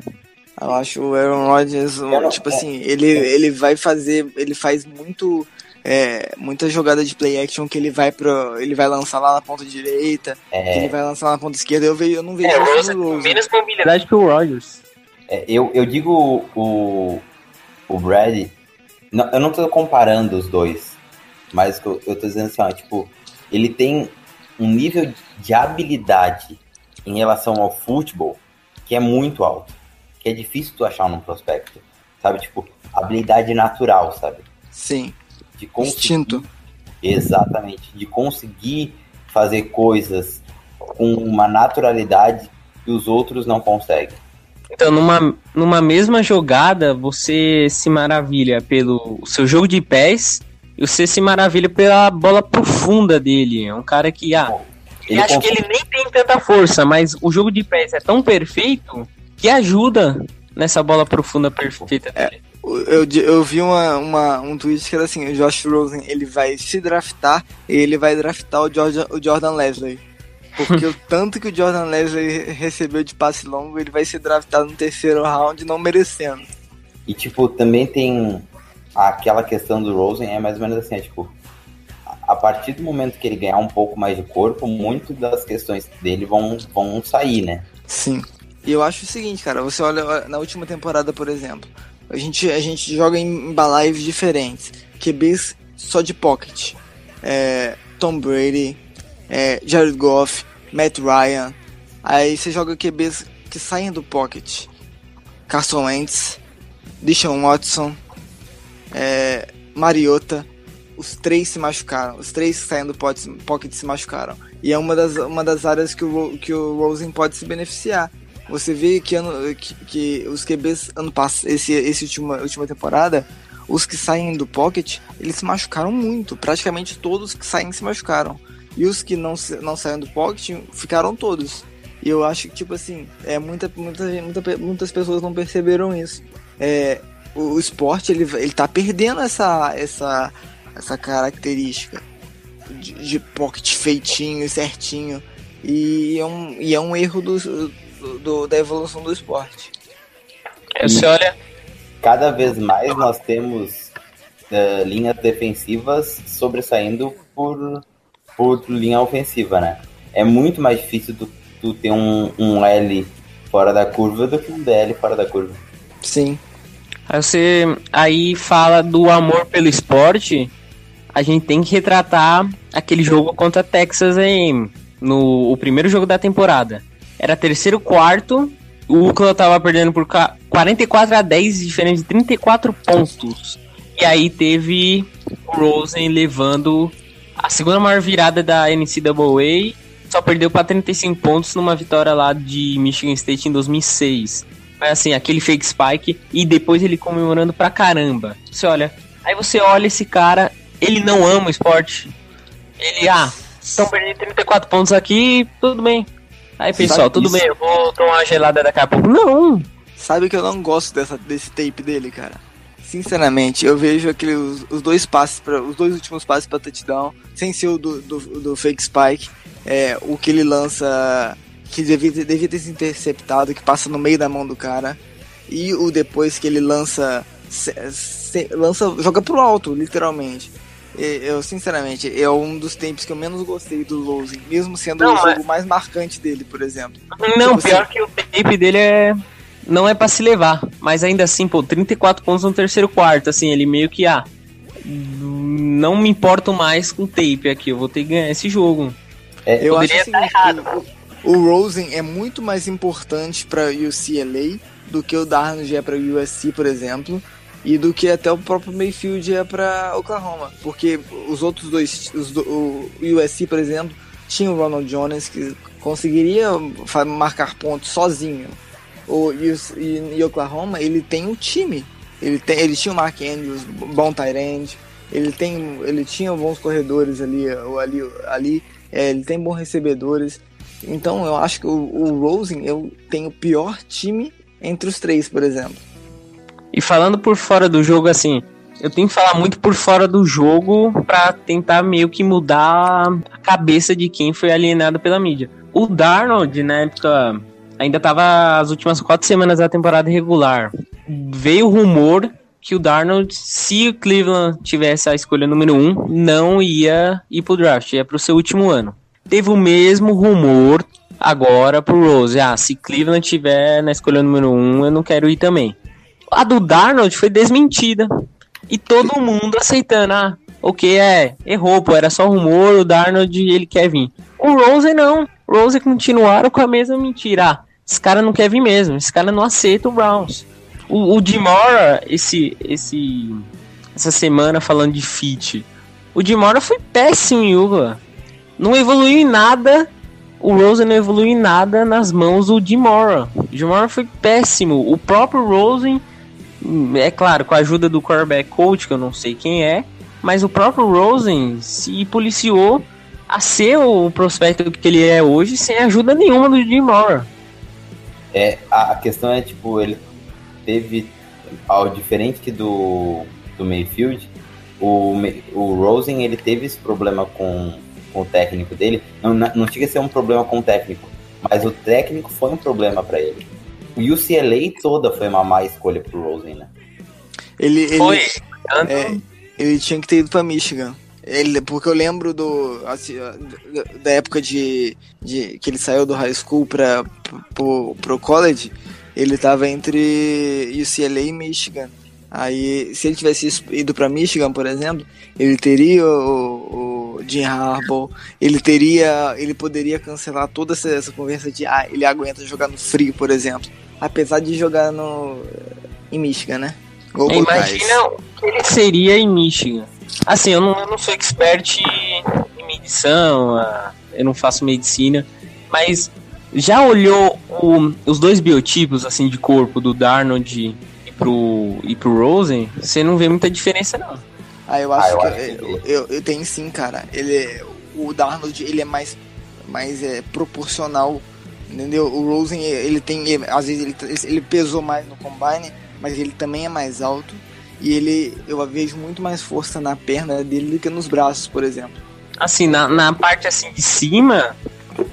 Eu acho o Aaron Rodgers, um, tipo assim, ele, ele vai fazer, ele faz muito, é, muita jogada de play action que ele vai pro, ele vai lançar lá na ponta direita, que ele É, vai lançar lá na ponta esquerda, eu, vejo, eu não vejo É, menos mobilidade que o Rodgers. é, eu, eu digo o, o Brady, não, eu não tô comparando os dois, mas eu, eu tô dizendo assim, ó, tipo, ele tem um nível de habilidade em relação ao futebol que é muito alto, que é difícil tu achar num prospecto, sabe? Tipo, habilidade natural, sabe? Sim, De conseguir, instinto. exatamente, de conseguir fazer coisas com uma naturalidade que os outros não conseguem. Então, numa, numa mesma jogada, você se maravilha pelo seu jogo de pés e você se maravilha pela bola profunda dele. É um cara que, ah, Ele eu acho que ele nem tem tanta força, mas o jogo de pés é tão perfeito que ajuda nessa bola profunda perfeita dele. Eu, eu vi uma, uma, um tweet que era assim, o Josh Rosen, ele vai se draftar e ele vai draftar o Jordan, o Jordan Leslie. Porque o tanto que o Jordan Leslie recebeu de passe longo, ele vai ser draftado no terceiro round não merecendo. E, tipo, também tem aquela questão do Rosen, é mais ou menos assim, é, tipo, a- partir do momento que ele ganhar um pouco mais de corpo, muito das questões dele vão, vão sair, né? Sim. E eu acho o seguinte, cara, você olha, na última temporada, por exemplo, a gente, a gente joga em balives diferentes. QBs só de pocket. É, Tom Brady, é, Jared Goff, Matt Ryan. Aí você joga QBs que saem do pocket. Carson Wentz, Deshaun Watson, é, Mariota. Os três se machucaram. Os três que saem do pocket, se machucaram. E é uma das, uma das áreas que o, que o Rosen pode se beneficiar. Você vê que, ano, que, que os QBs ano passado, esse, esse última, última temporada, os que saem do pocket, eles se machucaram muito. Praticamente todos que saem se machucaram. E os que não, não saem do pocket ficaram todos. E eu acho que, tipo assim, é, muita, muita, muita, muitas pessoas não perceberam isso. É, o, o esporte, ele, ele tá perdendo essa, essa, essa característica de, de pocket feitinho, certinho. E é um, e é um erro do, do- do- da evolução do esporte. Aí Você olha, Cada vez mais nós temos eh, linhas defensivas sobressaindo por, por linha ofensiva, né? É muito mais difícil tu, tu ter um, um L fora da curva do que um DL fora da curva. Sim. Aí você aí fala do amor pelo esporte, a gente tem que retratar aquele jogo contra Texas AM, no o primeiro jogo da temporada. Era terceiro quarto, o Oakland tava perdendo por ca- 44 a 10, diferente de 34 pontos. E aí teve o Rosen levando a segunda maior virada da NCAA, só perdeu para 35 pontos numa vitória lá de Michigan State em 2006. Foi assim, aquele fake spike e depois ele comemorando pra caramba. Você olha, aí você olha esse cara, ele não ama o esporte. Ele, ah, estão perdendo 34 pontos aqui, tudo bem. Aí, pessoal, Sabe tudo isso? bem, eu vou tomar uma gelada daqui a pouco. Não! Sabe que eu não gosto dessa, desse tape dele, cara? Sinceramente, eu vejo aquele, os, os dois passes para os dois últimos passes para touchdown, sem ser o do, do, do fake spike, é, o que ele lança que devia, ter- devia ter se interceptado, que passa no meio da mão do cara, e o depois que ele lança se- se- lança joga pro alto, literalmente. Eu, sinceramente, é um dos tempos que eu menos gostei do Losing, mesmo sendo Não, o jogo mais marcante dele, por exemplo. Não, Tipo pior assim- que o tape dele é. Não é pra se levar. Mas ainda assim, pô, 34 pontos no terceiro quarto. Assim, ele meio que, ah. Não me importo mais com o tape aqui. Eu vou ter que ganhar esse jogo. É, Eu acho tá assim, o, o Rosen é muito mais importante para UCLA do que o Darnold é para USC, por exemplo, e do que até o próprio Mayfield é para Oklahoma, porque os outros dois, os do- o USC, por exemplo, tinha o Ronald Jones que conseguiria marcar pontos sozinho. O e, e Oklahoma, ele tem um time. Ele tem, ele tinha o Mark Andrews, bom tight end. Ele tem, ele tinha bons corredores ali, ali, ali. É, ele tem bons recebedores. Então eu acho que o, o Rosen eu tem o pior time entre os três, por exemplo. E falando por fora do jogo, assim, eu tenho que falar muito por fora do jogo pra tentar meio que mudar a cabeça de quem foi alienado pela mídia. O Darnold, na época, ainda tava as últimas quatro semanas da temporada regular. Veio o rumor que o Darnold, se o Cleveland tivesse a escolha número um, não ia ir pro draft, ia pro seu último ano. Teve o mesmo rumor agora pro Rose. Ah, se Cleveland tiver na escolha número um, eu não quero ir também. A do Darnold foi desmentida. E todo mundo aceitando. Ah, o que é? Errou, pô. Era só rumor. O Darnold ele quer vir. O Rose não. Rose continuaram com a mesma mentira. Ah, esse cara não quer vir mesmo. Esse cara não aceita o Browns. O, o Dimora, esse, esse, essa semana falando de fit. O Dimora foi péssimo em Yuba. Não evoluiu em nada. O Rose não evoluiu em nada nas mãos do Dimora. O Dimora foi péssimo. O próprio Rosen é claro, com a ajuda do quarterback coach, que eu não sei quem é, mas o próprio Rosen se policiou a ser o prospecto que ele é hoje sem ajuda nenhuma do Jim Mora. É, a, questão é, tipo, ele teve, ao diferente que do, do Mayfield, o, o Rosen, ele teve esse problema com, com o técnico dele. Não, não a ser um problema com o técnico, mas o técnico foi um problema pra ele. O UCLA toda foi uma má escolha pro Rosen, né? Ele, ele, Foi. É, ele tinha que ter ido pra Michigan. Ele, porque eu lembro do assim, da- época de, de que ele saiu do high school pra, pro, pro college, ele tava entre UCLA e Michigan. Aí, se ele tivesse ido pra Michigan, por exemplo, ele teria o, o Jim Harbaugh, ele teria, ele poderia cancelar toda essa, essa conversa de ah, ele aguenta jogar no frio, por exemplo, apesar de jogar no em Michigan, né? É. Imagina o que ele seria em Michigan. Assim, eu não, eu não sou expert em medição, ah, eu não faço medicina, mas já olhou o- os dois biotipos assim de corpo do Darnold e pro, e pro Rosen? Você não vê muita diferença, não. Ah, eu acho Ah, eu que acho que eu, eu, eu tenho sim, cara. Ele é- o Darnold ele é mais mais é, proporcional, entendeu? O Rosen ele tem ele- às vezes ele, ele pesou mais no combine, mas ele também é mais alto e ele eu vejo muito mais força na perna dele do que nos braços, por exemplo. Assim, na, na parte assim de cima,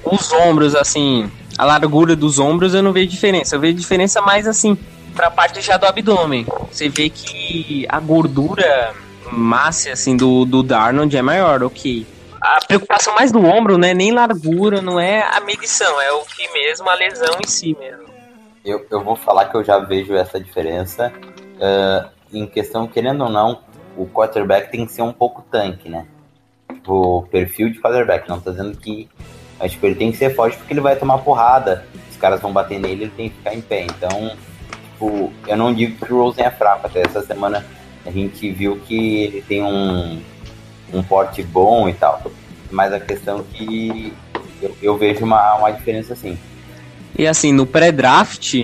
os ombros, assim, a largura dos ombros eu não vejo diferença. Eu vejo diferença mais assim pra parte já do abdômen. Você vê que a gordura massa assim do, do Darnold é maior, ok. A preocupação mais do ombro, né? Nem largura, não é a medição, é o que mesmo a lesão em si mesmo. Eu, eu vou falar que eu já vejo essa diferença. ah, em questão, querendo ou não, o quarterback tem que ser um pouco tanque, né? O perfil de quarterback. Não tô dizendo que. Mas tipo, ele tem que ser forte porque ele vai tomar porrada. Os caras vão bater nele, ele tem que ficar em pé. Então, tipo, eu não digo que o Rosen é fraco. Até essa semana a gente viu que ele tem um, um porte bom e tal. Mas a questão é que eu, eu vejo uma, uma diferença assim. E assim, no pré-draft,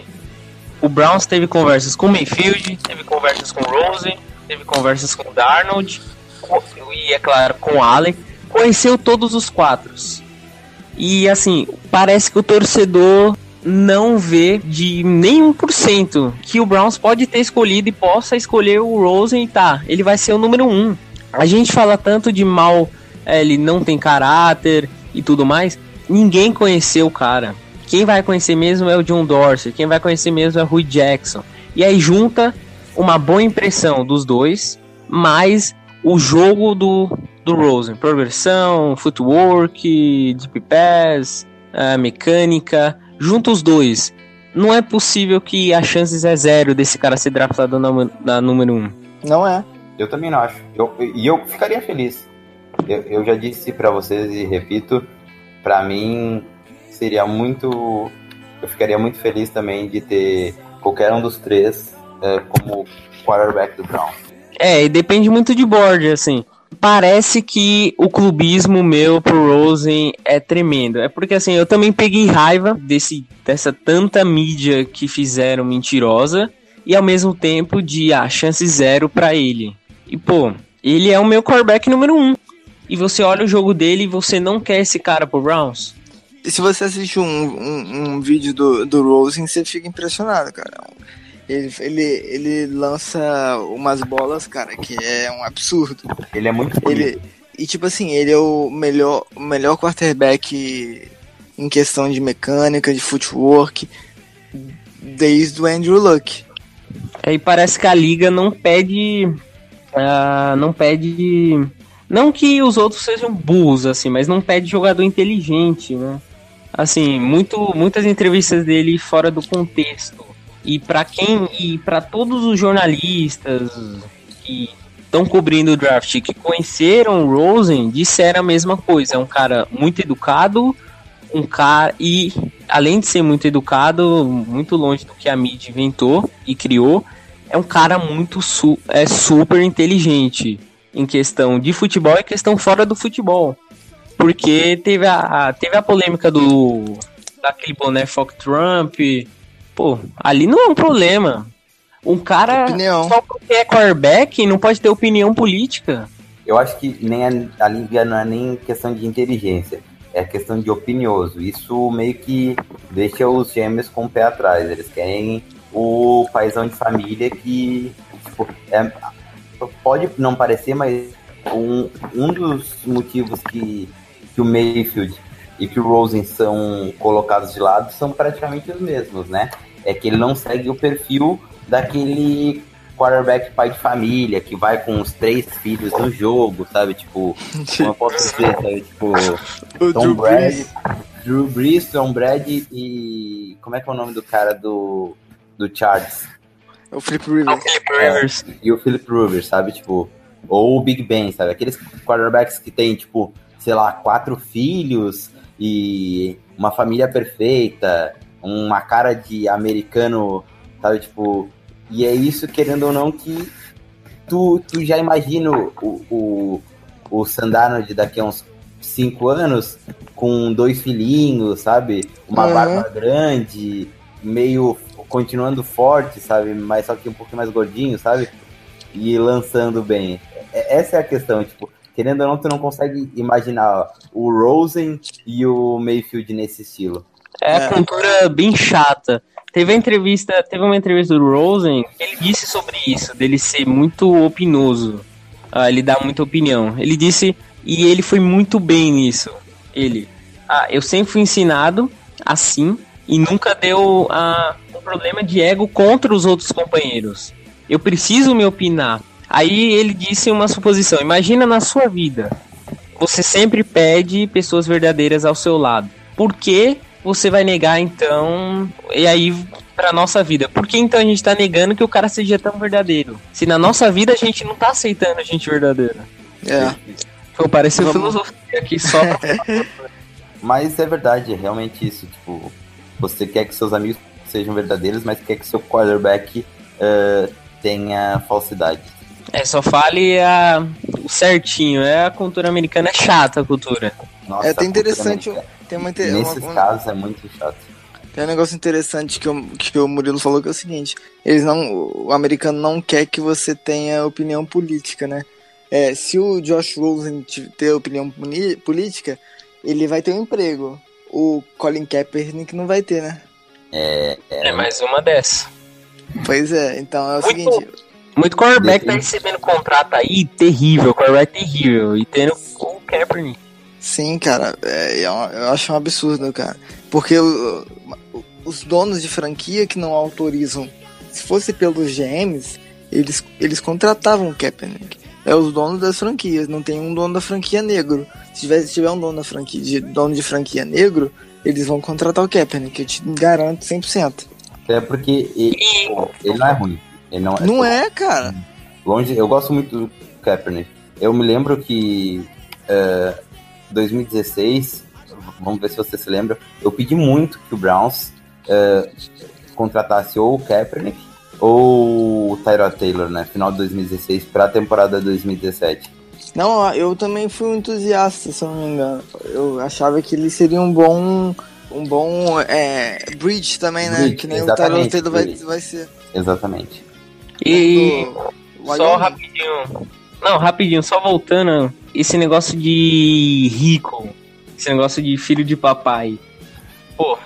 o Browns teve conversas com o Mayfield, teve conversas com o Rosen, teve conversas com o Darnold, com- e é claro, com o Allen. Conheceu todos os quatro. E assim, parece que o torcedor não vê de nenhum por cento que o Browns pode ter escolhido e possa escolher o Rosen e tá, ele vai ser o número um. A gente fala tanto de mal, é, ele não tem caráter e tudo mais. Ninguém conheceu o cara. Quem vai conhecer mesmo é o John Dorsey, quem vai conhecer mesmo é o Rui Jackson. E aí junta uma boa impressão dos dois, mais o jogo do, do Rosen. Progressão, footwork, deep pass, uh, mecânica. Junta os dois. Não é possível que a chances é zero desse cara ser draftado na, na número 1. Um. Não é. Eu também não acho. Eu, e eu ficaria feliz. Eu, eu já disse para vocês e repito, para mim seria muito. Eu ficaria muito feliz também de ter qualquer um dos três é, como quarterback do Brown. É, e depende muito de board, assim. Parece que o clubismo meu pro Rosen é tremendo. É porque assim, eu também peguei raiva desse, dessa tanta mídia que fizeram mentirosa e ao mesmo tempo de ah, chance zero para ele. E pô, ele é o meu quarterback número um. E você olha o jogo dele e você não quer esse cara pro Browns? Se você assiste um, um, um vídeo do, do Rosen, você fica impressionado, cara. Ele, ele, ele lança umas bolas, cara, que é um absurdo. Ele é muito ele E tipo assim, ele é o melhor, o melhor quarterback em questão de mecânica, de footwork, desde o Andrew Luck. Aí parece que a liga não pede. Uh, não pede. Não que os outros sejam burros, assim, mas não pede jogador inteligente, né? Assim, muito, muitas entrevistas dele fora do contexto. E para quem. E para todos os jornalistas que estão cobrindo o draft que conheceram o Rosen, disseram a mesma coisa. É um cara muito educado, um cara. E além de ser muito educado, muito longe do que a mídia inventou e criou, é um cara muito su é super inteligente em questão de futebol e questão fora do futebol. Porque teve a, teve a polêmica do daquele boné Fox Trump. Pô, ali não é um problema. Um cara opinião. só porque é quarterback não pode ter opinião política. Eu acho que nem a, a liga não é nem questão de inteligência, é questão de opinioso. Isso meio que deixa os gêmeos com o pé atrás. Eles querem o paizão de família que tipo, é, pode não parecer, mas um, um dos motivos que, que o Mayfield e que o Rosen são colocados de lado são praticamente os mesmos, né? É que ele não segue o perfil daquele quarterback pai de família que vai com os três filhos no jogo, sabe? Tipo, como eu posso dizer, sabe? Tipo, O Tom Drew Brady. Drew Brees, Tom Brady e como é que é o nome do cara do do Chargers? É o Flip Rivers. Rivers. e o Philip Rivers, sabe? Tipo, ou o Big Ben, sabe? Aqueles quarterbacks que tem, tipo, sei lá, quatro filhos e uma família perfeita, uma cara de americano, sabe? Tipo, e é isso, querendo ou não, que tu, tu já imagina o, o, o Sandano de daqui a uns cinco anos com dois filhinhos, sabe? Uma Uhum. barba grande, meio continuando forte, sabe? Mas só que um pouquinho mais gordinho, sabe? E lançando bem. É- Essa é a questão, tipo, querendo ou não, tu não consegue imaginar o Rosen e o Mayfield nesse estilo. É É. a cultura bem chata. Teve a entrevista, teve uma entrevista do Rosen, que ele disse sobre isso, dele ser muito opinoso. Ah, ele dá muita opinião. Ele disse, e ele foi muito bem nisso. Ele, ah, eu sempre fui ensinado assim e nunca deu ah, um problema de ego contra os outros companheiros. Eu preciso me opinar. Aí ele disse uma suposição. Imagina na sua vida, você sempre pede pessoas verdadeiras ao seu lado. Por que você vai negar então? E aí pra nossa vida, por que então a gente tá negando que o cara seja tão verdadeiro? Se na nossa vida a gente não tá aceitando a gente verdadeira. É. Pô, pareceu Vamos- filosofia aqui só. Mas é verdade, é realmente isso. Tipo, você quer que seus amigos sejam verdadeiros, mas quer que seu quarterback eh, tenha falsidade. É, só fale a... o certinho. É a cultura americana é chata a cultura. Nossa, É até interessante. Tem, uma, inte- Nesses uma- casos é muito chato. tem um negócio interessante que, o- que o Murilo falou que é o seguinte: eles não, o americano não quer que você tenha opinião política, né? É, se o Josh Rosen ter opinião política, ele vai ter um emprego. O Colin Kaepernick não vai ter, né? É, É mais uma dessa. Pois é, então é o Muito seguinte. Muito quarterback tá recebendo contrato aí terrível, quarterback terrível. E tendo o Kaepernick. Sim, cara, é, é eu acho um absurdo, cara. Porque o- os donos de franquia que não autorizam, se fosse pelos GMs, eles, eles contratavam o Kaepernick. É os donos das franquias, não tem um dono da franquia negro. Se tiver, se tiver um dono da franquia, de, dono de franquia negro, eles vão contratar o Kaepernick, eu te garanto 100%. é porque ele, pô, ele não é ruim. Ele não, Não é, cara. Longe, eu gosto muito do Kaepernick. Eu me lembro que é, 2016, vamos ver se você se lembra, eu pedi muito que o Browns é, contratasse ou o Kaepernick ou o Tyrod Taylor, né? Final de 2016 para a temporada 2017. Não, eu também fui um entusiasta, se eu não me engano. Eu achava que ele seria um bom. Um bom é, bridge também, né? Bridge, que nem o Taylor vai, vai ser. Exatamente. E Do só rapidinho. Não, rapidinho, só voltando. Esse negócio de rico. Esse negócio de filho de papai. Pô,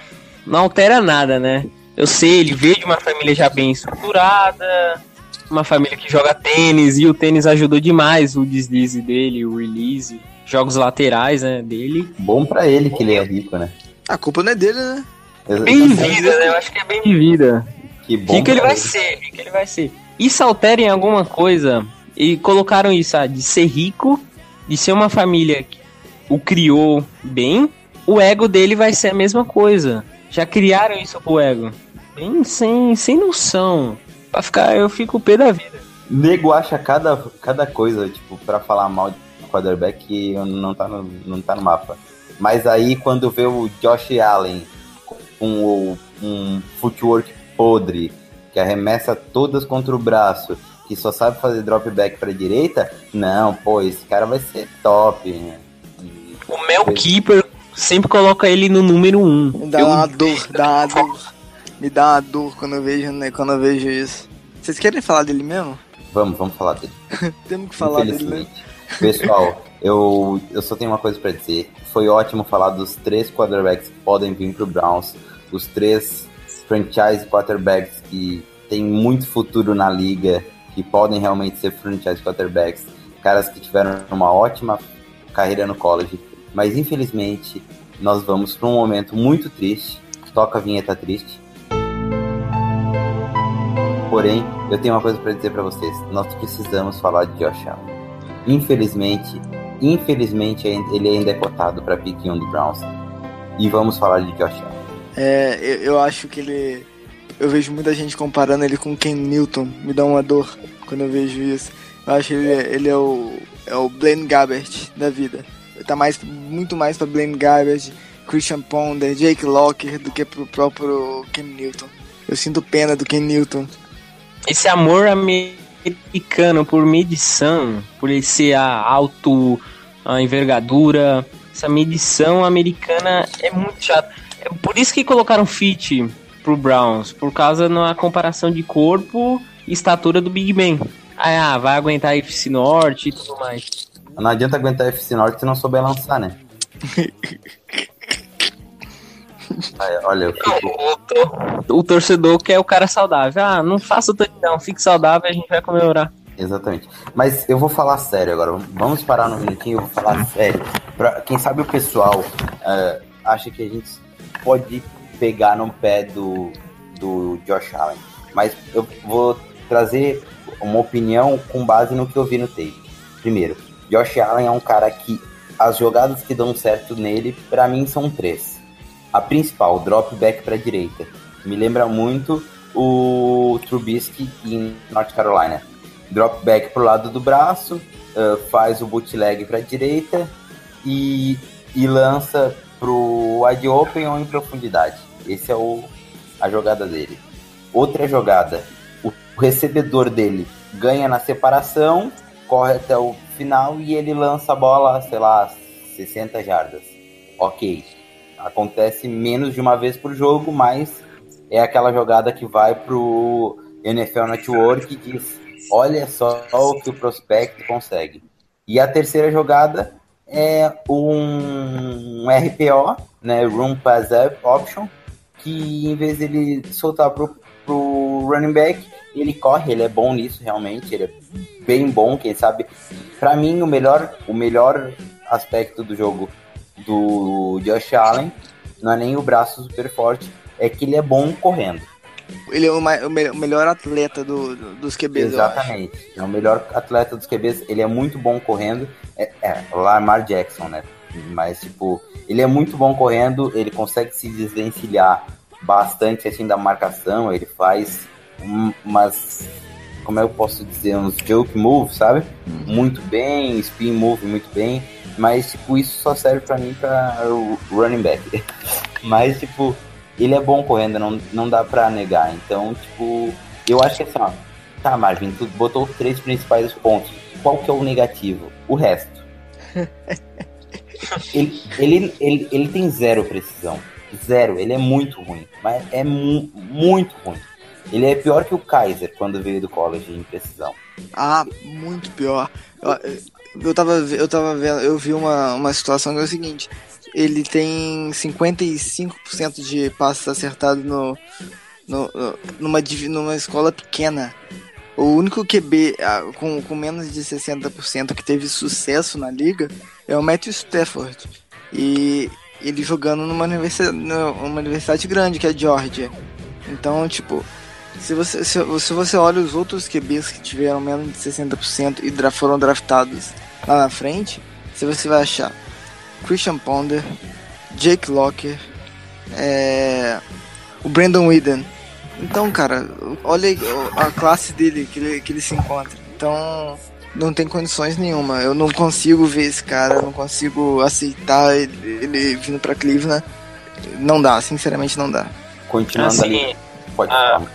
não altera nada, né? Eu sei, ele veio de uma família já bem estruturada. Uma família que joga tênis. E o tênis ajudou demais o deslize dele, o release. Jogos laterais, né, dele. Bom para ele que ele é rico, né? A culpa não é dele, né? Ex- Bem de vida, né? Eu acho que é bem de vida. Que bom Rico ele vai ser, rico ele vai ser. Isso altera em alguma coisa. E colocaram isso, ah, de ser rico, de ser uma família que o criou bem, o ego dele vai ser a mesma coisa. Já criaram isso pro ego. Bem sem, sem noção. Pra ficar, eu fico pé da vida. Nego acha cada, cada coisa, tipo, pra falar mal de quarterback não tá, no, não tá no mapa. Mas aí quando vê o Josh Allen com o- um footwork podre, que arremessa todas contra o braço, que só sabe fazer drop back pra direita, não, pô, esse cara vai ser top. né? O Mel Keeper sempre coloca ele no número 1. Um. Me dá uma dor, dá uma dor. Me dá uma dor quando eu vejo, né, quando eu vejo isso. Vocês querem falar dele mesmo? Vamos, vamos falar dele. Temos que falar dele, né? Pessoal, eu, eu só tenho uma coisa pra dizer. Foi ótimo falar dos três quarterbacks que podem vir pro Browns, os três franchise quarterbacks que têm muito futuro na liga, que podem realmente ser franchise quarterbacks, caras que tiveram uma ótima carreira no college, mas infelizmente nós vamos para um momento muito triste. Toca a vinheta triste. Porém, eu tenho uma coisa para dizer para vocês. Nós precisamos falar de Josh Allen. Infelizmente, infelizmente ele ainda é cotado para pick 1 do Browns. E vamos falar de Josh Allen. É, eu, eu acho que ele. Eu vejo muita gente comparando ele com Ken Newton. Me dá uma dor quando eu vejo isso. Eu acho que ele, ele é o. É o Blaine Gabbert da vida. Tá mais, muito mais pra Blaine Gabbert, Christian Ponder, Jake Locker do que pro próprio Ken Newton. Eu sinto pena do Ken Newton. Esse amor americano por medição, por ele a alto, a envergadura, essa medição americana é muito chata. É por isso que colocaram fit pro Browns, por causa na comparação de corpo e estatura do Big Ben. Ah, vai aguentar a FC Norte e tudo mais. Não adianta aguentar a FC Norte se não souber lançar, né? Ai, olha, eu fico... O, tor- o torcedor quer o cara saudável. Ah, não faça o touchdown, fique saudável, a gente vai comemorar. Exatamente. Mas eu vou falar sério agora. Vamos parar um minutinho, eu vou falar sério. Pra, quem sabe o pessoal eh, acha que a gente pode pegar no pé do, do Josh Allen. Mas eu vou trazer uma opinião com base no que eu vi no tape. Primeiro, Josh Allen é um cara que as jogadas que dão certo nele, pra mim, são três. A principal, drop back pra direita. Me lembra muito o Trubisky em North Carolina drop back pro lado do braço, uh, faz o bootleg pra direita e, e lança pro wide open ou em profundidade. Esse é o, a jogada dele. Outra jogada, o recebedor dele ganha na separação, corre até o final e ele lança a bola, sei lá, 60 jardas. Ok. Acontece menos de uma vez por jogo, mas é aquela jogada que vai pro NFL Network e diz olha só o que o prospect consegue. E a terceira jogada é um RPO, né, Room Pass Option, que em vez dele soltar pro, pro running back, ele corre, ele é bom nisso realmente, ele é bem bom, quem sabe. Para mim, o melhor, o melhor aspecto do jogo do Josh Allen não é nem o braço super forte, é que ele é bom correndo. Ele é o, o me- o melhor atleta do, do- dos QBs, eu acho. Exatamente. É o melhor atleta dos QBs. Ele é muito bom correndo. É, é Lamar Jackson, né? Mas, tipo, ele é muito bom correndo. Ele consegue se desvencilhar bastante, assim, da marcação. Ele faz um- umas... Como eu posso dizer? Uns joke moves, sabe? Muito bem. Spin move muito bem. Mas, tipo, isso só serve pra mim pra o running back. Mas, tipo, ele é bom correndo, não, não dá pra negar. Então, tipo, eu acho que assim, ó, tá, Marvin, tu botou os três principais pontos. Qual que é o negativo? O resto. ele, ele, ele, ele tem zero precisão. Zero. Ele é muito ruim. Mas é mu muito ruim. Ele é pior que o Kaiser quando veio do college em precisão. Ah, muito pior. Eu, eu tava, eu tava vendo, eu vi uma, uma situação que é o seguinte: ele tem 55% de passes acertados no, no, numa, numa escola pequena. O único QB com, com menos de 60% que teve sucesso na liga é o Matthew Stafford. E ele jogando numa universidade, numa universidade grande, que é a Georgia. Então, tipo, se você, se, se você olha os outros QBs que tiveram menos de 60% e foram draftados lá na frente, você vai achar Christian Ponder, Jake Locker, é, o Brandon Whedon. Então, cara, olha a classe dele que ele, que ele se encontra. Então, não tem condições nenhuma. Eu não consigo ver esse cara, não consigo aceitar ele, ele vindo pra Cleveland. Não dá, sinceramente não dá. Continuando ali. Assim, Pode ah, falar.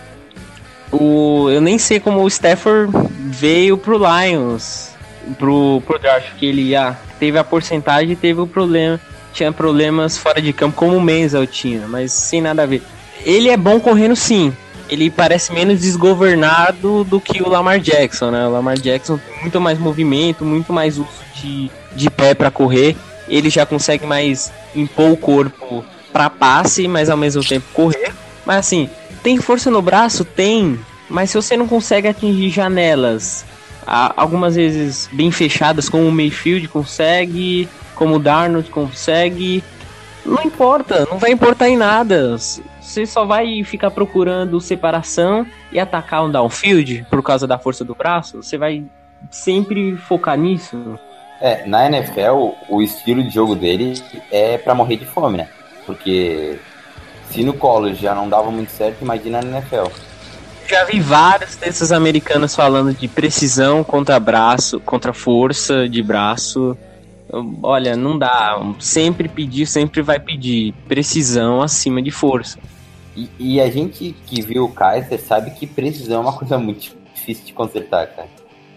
o, eu nem sei como o Stafford veio pro Lions, pro, pro draft, que ele ah, teve a porcentagem e teve o problema. Tinha problemas fora de campo, como o Menzel tinha, mas sem nada a ver. Ele é bom correndo sim. Ele parece menos desgovernado do que o Lamar Jackson, né? O Lamar Jackson tem muito mais movimento, muito mais uso de, de pé para correr. Ele já consegue mais impor o corpo para passe, mas ao mesmo tempo correr. Mas assim, tem força no braço? Tem. Mas se você não consegue atingir janelas, algumas vezes bem fechadas, como o Mayfield consegue, como o Darnold consegue, não importa, não vai importar em nada. Você só vai ficar procurando separação e atacar um downfield por causa da força do braço. Você vai sempre focar nisso. É, na NFL, o estilo de jogo dele é pra morrer de fome, né? Porque se no college já não dava muito certo, imagina na NFL. Já vi vários desses americanos falando de precisão contra braço, contra força de braço. Olha, não dá. Sempre pedir, sempre vai pedir precisão acima de força. E, e a gente que viu o Kaiser sabe que precisão é uma coisa muito difícil de consertar, cara.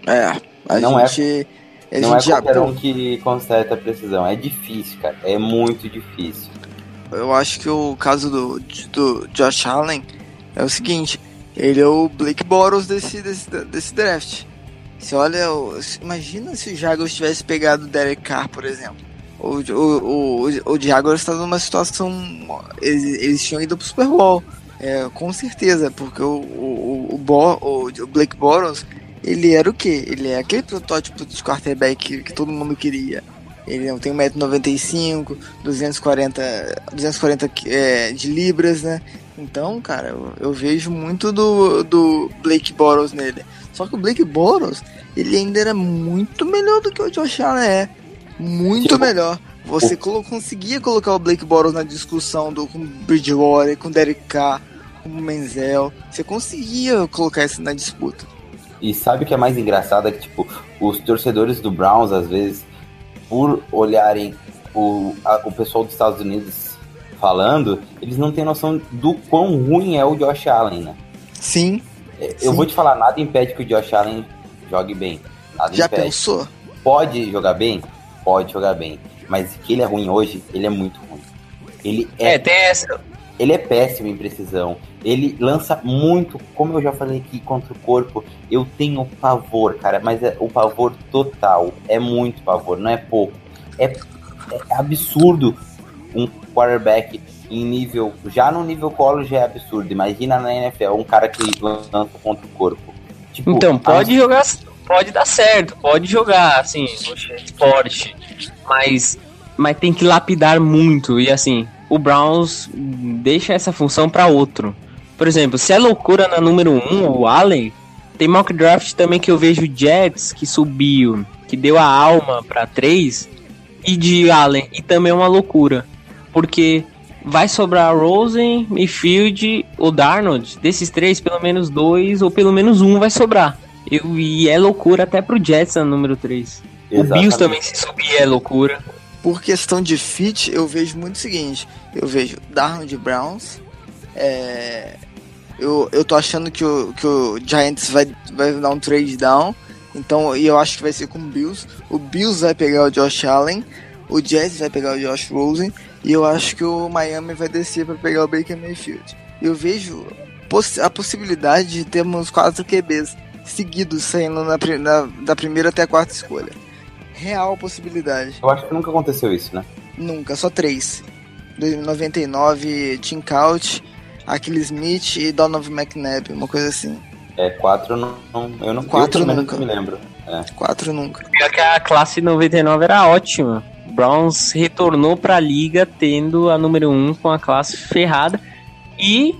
É, a Não é- gente. a não é gente já- qualquer um que conserta a precisão. É difícil, cara. É muito difícil. Eu acho que o caso do, do Josh Allen é o seguinte: ele é o Blake Boros desse, desse, desse draft. Você olha, imagina se o Jaguars tivesse pegado o Derek Carr, por exemplo. O, o, o, o Jaguars está numa situação. Eles, eles tinham ido pro Super Bowl. É, com certeza, porque o, o, o, o, Blake Boros, ele era o quê? Ele é aquele protótipo de quarterback que, que todo mundo queria. Ele não tem 1,95m, 240, 240 é, de libras, né? Então, cara, eu, eu vejo muito do, do Blake Boros nele. Só que o Blake Boros, ele ainda era muito melhor do que o Josh Allen é. Muito Tipo, melhor. Você colo- conseguia colocar o Blake Boros na discussão do, com o Bridgewater, com o Derek Carr, com o Menzel. Você conseguia colocar isso na disputa. E sabe o que é mais engraçado? É que, tipo, os torcedores do Browns, às vezes, por olharem o, a- o pessoal dos Estados Unidos falando, eles não têm noção do quão ruim é o Josh Allen, né? Sim, Eu Sim. vou te falar, nada impede que o Josh Allen jogue bem. Nada já impede. pensou? Pode jogar bem? Pode jogar bem. Mas que ele é ruim hoje, ele é muito ruim. Ele é, É, tem essa. ele é péssimo em precisão. Ele lança muito, como eu já falei aqui, contra o corpo. Eu tenho pavor, cara, mas é o pavor total. É muito pavor, não é pouco. é, é absurdo um quarterback em nível. Já no nível college é absurdo. Imagina na NFL um cara que lança contra o corpo. Tipo, Então, pode jogar, pode dar certo, pode jogar, assim, esporte, mas, mas tem que lapidar muito, e assim, o Browns deixa essa função para outro. Por exemplo, se é loucura na número 1, um, o Allen, tem mock draft também que eu vejo Jets que subiu, que deu a alma para 3, e de Allen, e também é uma loucura, porque vai sobrar Rosen, Mayfield ou Darnold. Desses três, pelo menos dois ou pelo menos um vai sobrar. Eu, e é loucura até pro Jets no número 3. O. Bills também se subir é loucura. Por questão de fit, eu vejo muito o seguinte: eu vejo Darnold Browns. é, eu, eu tô achando que o, que o Giants vai, vai dar um trade down. Então, e eu acho que vai ser com o Bills. O Bills vai pegar o Josh Allen. O Jets vai pegar o Josh Rosen. E eu acho que o Miami vai descer para pegar o Baker Mayfield. Eu vejo poss- a possibilidade de termos quatro QBs seguidos saindo na, pri- na- da primeira até a quarta escolha. Real possibilidade. Eu acho que nunca aconteceu isso, né? Nunca, só três. 99, Tim Couch, Aquile Smith e Donovan McNabb, uma coisa assim. É, quatro não. não- eu não Quatro eu, nunca. me lembro. Quatro nunca. Pior que a classe 99 era ótima. Browns retornou pra liga tendo a número 1 com a classe ferrada. E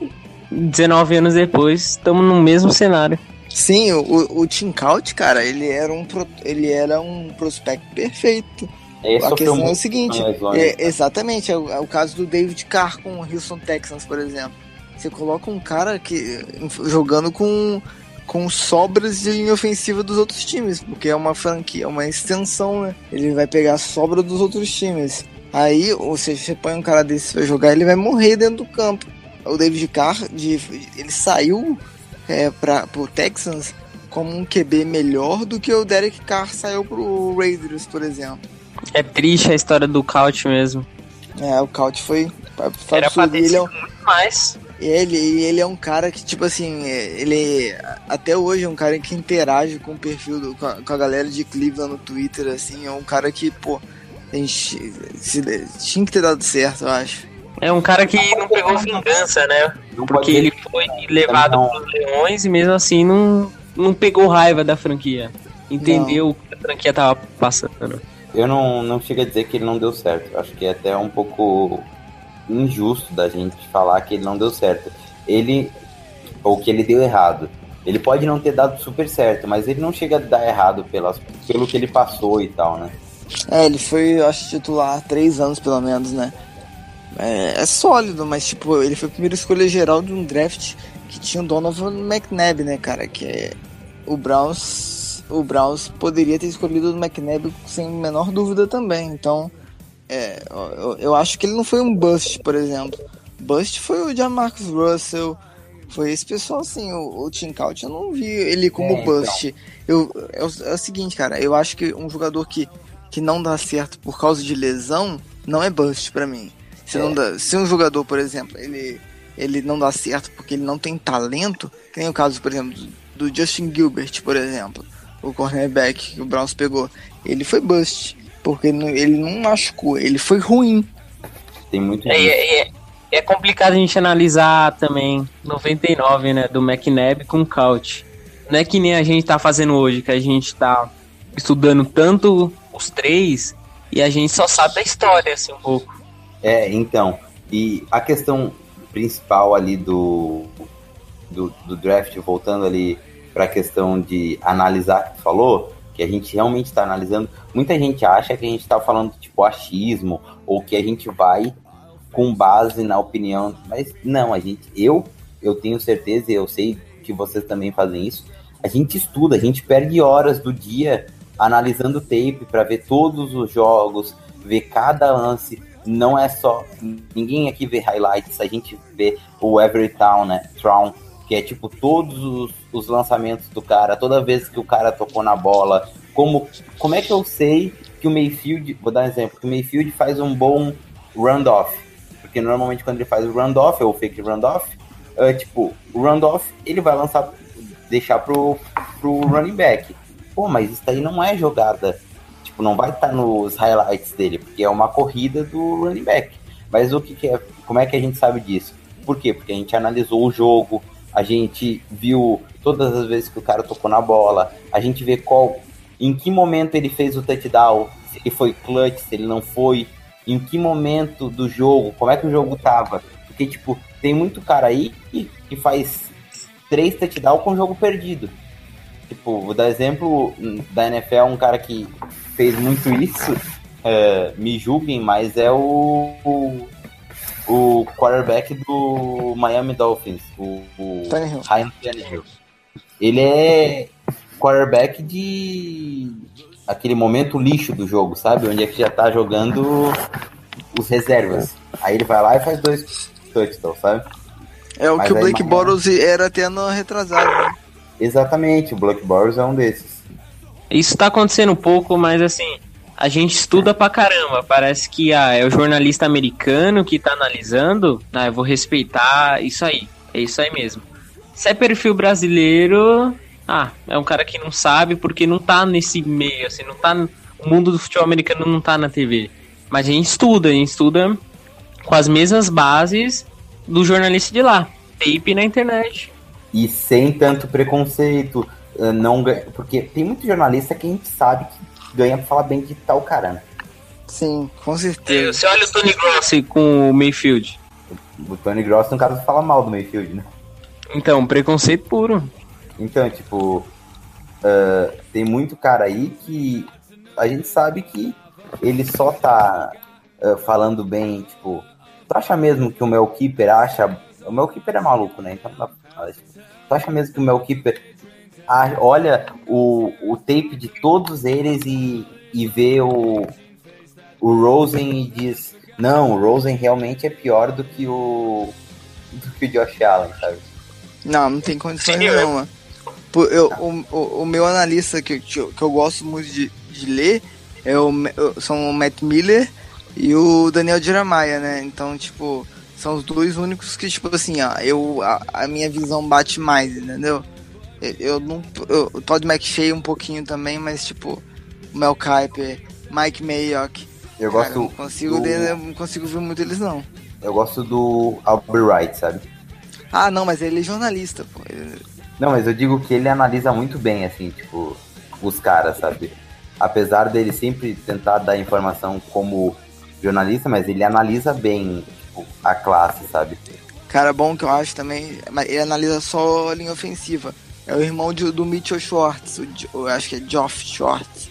19 anos depois, estamos no mesmo cenário. Sim, o, o, o Tim Couch, cara, ele era um, pro- ele era um prospecto perfeito. É, a questão é o seguinte, é, exatamente, é o, é o caso do David Carr com o Houston Texans, por exemplo. Você coloca um cara que jogando com, com sobras de linha ofensiva dos outros times, porque é uma franquia, é uma extensão, né? Ele vai pegar a sobra dos outros times. Aí, ou seja, você põe um cara desse pra jogar, ele vai morrer dentro do campo. O David Carr, de, ele saiu é, para pro Texans como um QB melhor do que o Derek Carr saiu pro Raiders, por exemplo. É triste a história do Couch mesmo. É, o Couch foi, foi Era pra ter é, sido um, muito mais. Ele, ele é um cara que, tipo assim, é, ele até hoje é um cara que interage com o perfil, do, com, a, com a galera de Cleveland no Twitter, assim, é um cara que, pô, a gente, se- tinha que ter dado certo, eu acho. É um cara que não pegou vingança, né? Não Porque ele foi levado Não. pros leões e mesmo assim não, não pegou raiva da franquia. Entendeu o que a franquia tava passando. Eu não, não chego a dizer que ele não deu certo. Acho que é até um pouco injusto da gente falar que ele não deu certo. Ele, ou que ele deu errado. Ele pode não ter dado super certo, mas ele não chega a dar errado pelas, pelo que ele passou e tal, né? É, ele foi, acho, titular três anos, pelo menos, né? É, é sólido, mas, tipo, ele foi a primeira escolha geral de um draft que tinha o Donovan McNabb, né, cara? Que é o Browns. O Browns poderia ter escolhido o McNabb sem menor dúvida também. Então, é, eu, eu acho que ele não foi um bust, por exemplo. Bust foi o Jamarcus Russell. Foi esse pessoal, assim, o, o Tim Couch, eu não vi ele como É, então. bust. Eu, é, o, é o seguinte, cara, eu acho que um jogador que, que não dá certo por causa de lesão não é bust pra mim. Se, É. não dá, se um jogador, por exemplo, ele, ele não dá certo porque ele não tem talento, que nem o caso, por exemplo, do Justin Gilbert, por exemplo, o cornerback que o Browns pegou, ele foi bust, porque ele não, ele não machucou, ele foi ruim. Tem muito É, é, é- é complicado a gente analisar também 99, né, do McNabb com o Couch. Não é que nem a gente tá fazendo hoje, que a gente tá estudando tanto os três e a gente só sabe da história, assim, um pouco. É, então. E a questão principal ali do, do, do draft, voltando ali para a questão de analisar que tu falou, que a gente realmente está analisando, muita gente acha que a gente está falando tipo achismo, ou que a gente vai com base na opinião, mas não, a gente, eu, eu tenho certeza e eu sei que vocês também fazem isso, a gente estuda, a gente perde horas do dia analisando tape para ver todos os jogos, ver cada lance, não é só. Ninguém aqui vê highlights, a gente vê o Every Town, né? Town, que é tipo todos os, os lançamentos do cara, toda vez que o cara tocou na bola. Como, como é que eu sei que o Mayfield, vou dar um exemplo, que o Mayfield faz um bom run-off? Porque normalmente quando ele faz o run-off, ou fake run-off, é, tipo, o run-off ele vai lançar, deixar pro, pro running back. Pô, mas isso aí não é jogada. Tipo, não vai estar nos highlights dele, porque é uma corrida do running back. Mas o que, que é, como é que a gente sabe disso? Por quê? Porque a gente analisou o jogo, a gente viu todas as vezes que o cara tocou na bola, a gente vê qual, em que momento ele fez o touchdown, se ele foi clutch, se ele não foi, em que momento do jogo, como é que o jogo tava. Porque, tipo, tem muito cara aí que, que faz três touchdowns com jogo perdido. Tipo, vou dar exemplo da NFL, um cara que fez muito isso, é, me julguem, mas é o, o, o quarterback do Miami Dolphins, o, o Tannehill. Ryan Tannehill. Ele é quarterback de aquele momento lixo do jogo, sabe? Onde é que já tá jogando os reservas. Aí ele vai lá e faz dois touchdowns, sabe? É o Mas que o Blake mano- Bortles era até no retrasado. né? Exatamente, o Black Boros é um desses. Isso tá acontecendo um pouco, mas assim, a gente estuda pra caramba. Parece que ah, é o jornalista americano que tá analisando. Ah, eu vou respeitar isso aí. É isso aí mesmo. Se é perfil brasileiro, ah, é um cara que não sabe porque não tá nesse meio, assim, não tá. O mundo do futebol americano não tá na TV. Mas a gente estuda, a gente estuda com as mesmas bases do jornalista de lá. Tape na internet. E sem tanto preconceito, eh, não porque tem muito jornalista que a gente sabe que ganha pra falar bem de tal cara. né? Sim, com certeza. Você olha o Tony Grossi com o Mayfield. O Tony Gross, no caso, fala mal do Mayfield, né? Então, preconceito puro. Então, tipo, ah, tem muito cara aí que a gente sabe que ele só tá ah, falando bem, tipo, tu acha mesmo que o Mel Keeper acha. O Mel Keeper é maluco, né? Então, não dá pra falar isso. tu acha mesmo que o Mel Keeper olha o, o tape de todos eles e, e vê o, o Rosen e diz: Não, o Rosen realmente é pior do que o. do que o Josh Allen, sabe? Não, não tem condições nenhuma. Eu, o, o, o meu analista que, que, eu- que eu gosto muito de, de ler é o, são o Matt Miller e o Daniel Jeremiah, né? Então, tipo, são os dois únicos que, tipo assim, ó, eu, a, a minha visão bate mais, entendeu? Eu, não. Eu, o Todd McShay um pouquinho também, mas, tipo, Mel Kiper, Mike Mayock. Eu cara, gosto. não consigo, do- ver- eu não consigo ver muito eles, não. Eu gosto do Albright, sabe? Ah, não, mas ele é jornalista, pô. Ele- Não, mas eu digo que ele analisa muito bem, assim, tipo, os caras, sabe? Apesar dele sempre tentar dar informação como jornalista, mas ele analisa bem, tipo, a classe, sabe? Cara bom que eu acho também, mas ele analisa só a linha ofensiva. É o irmão de- do Mitchell Schwartz, o, acho que é Geoff Schwartz.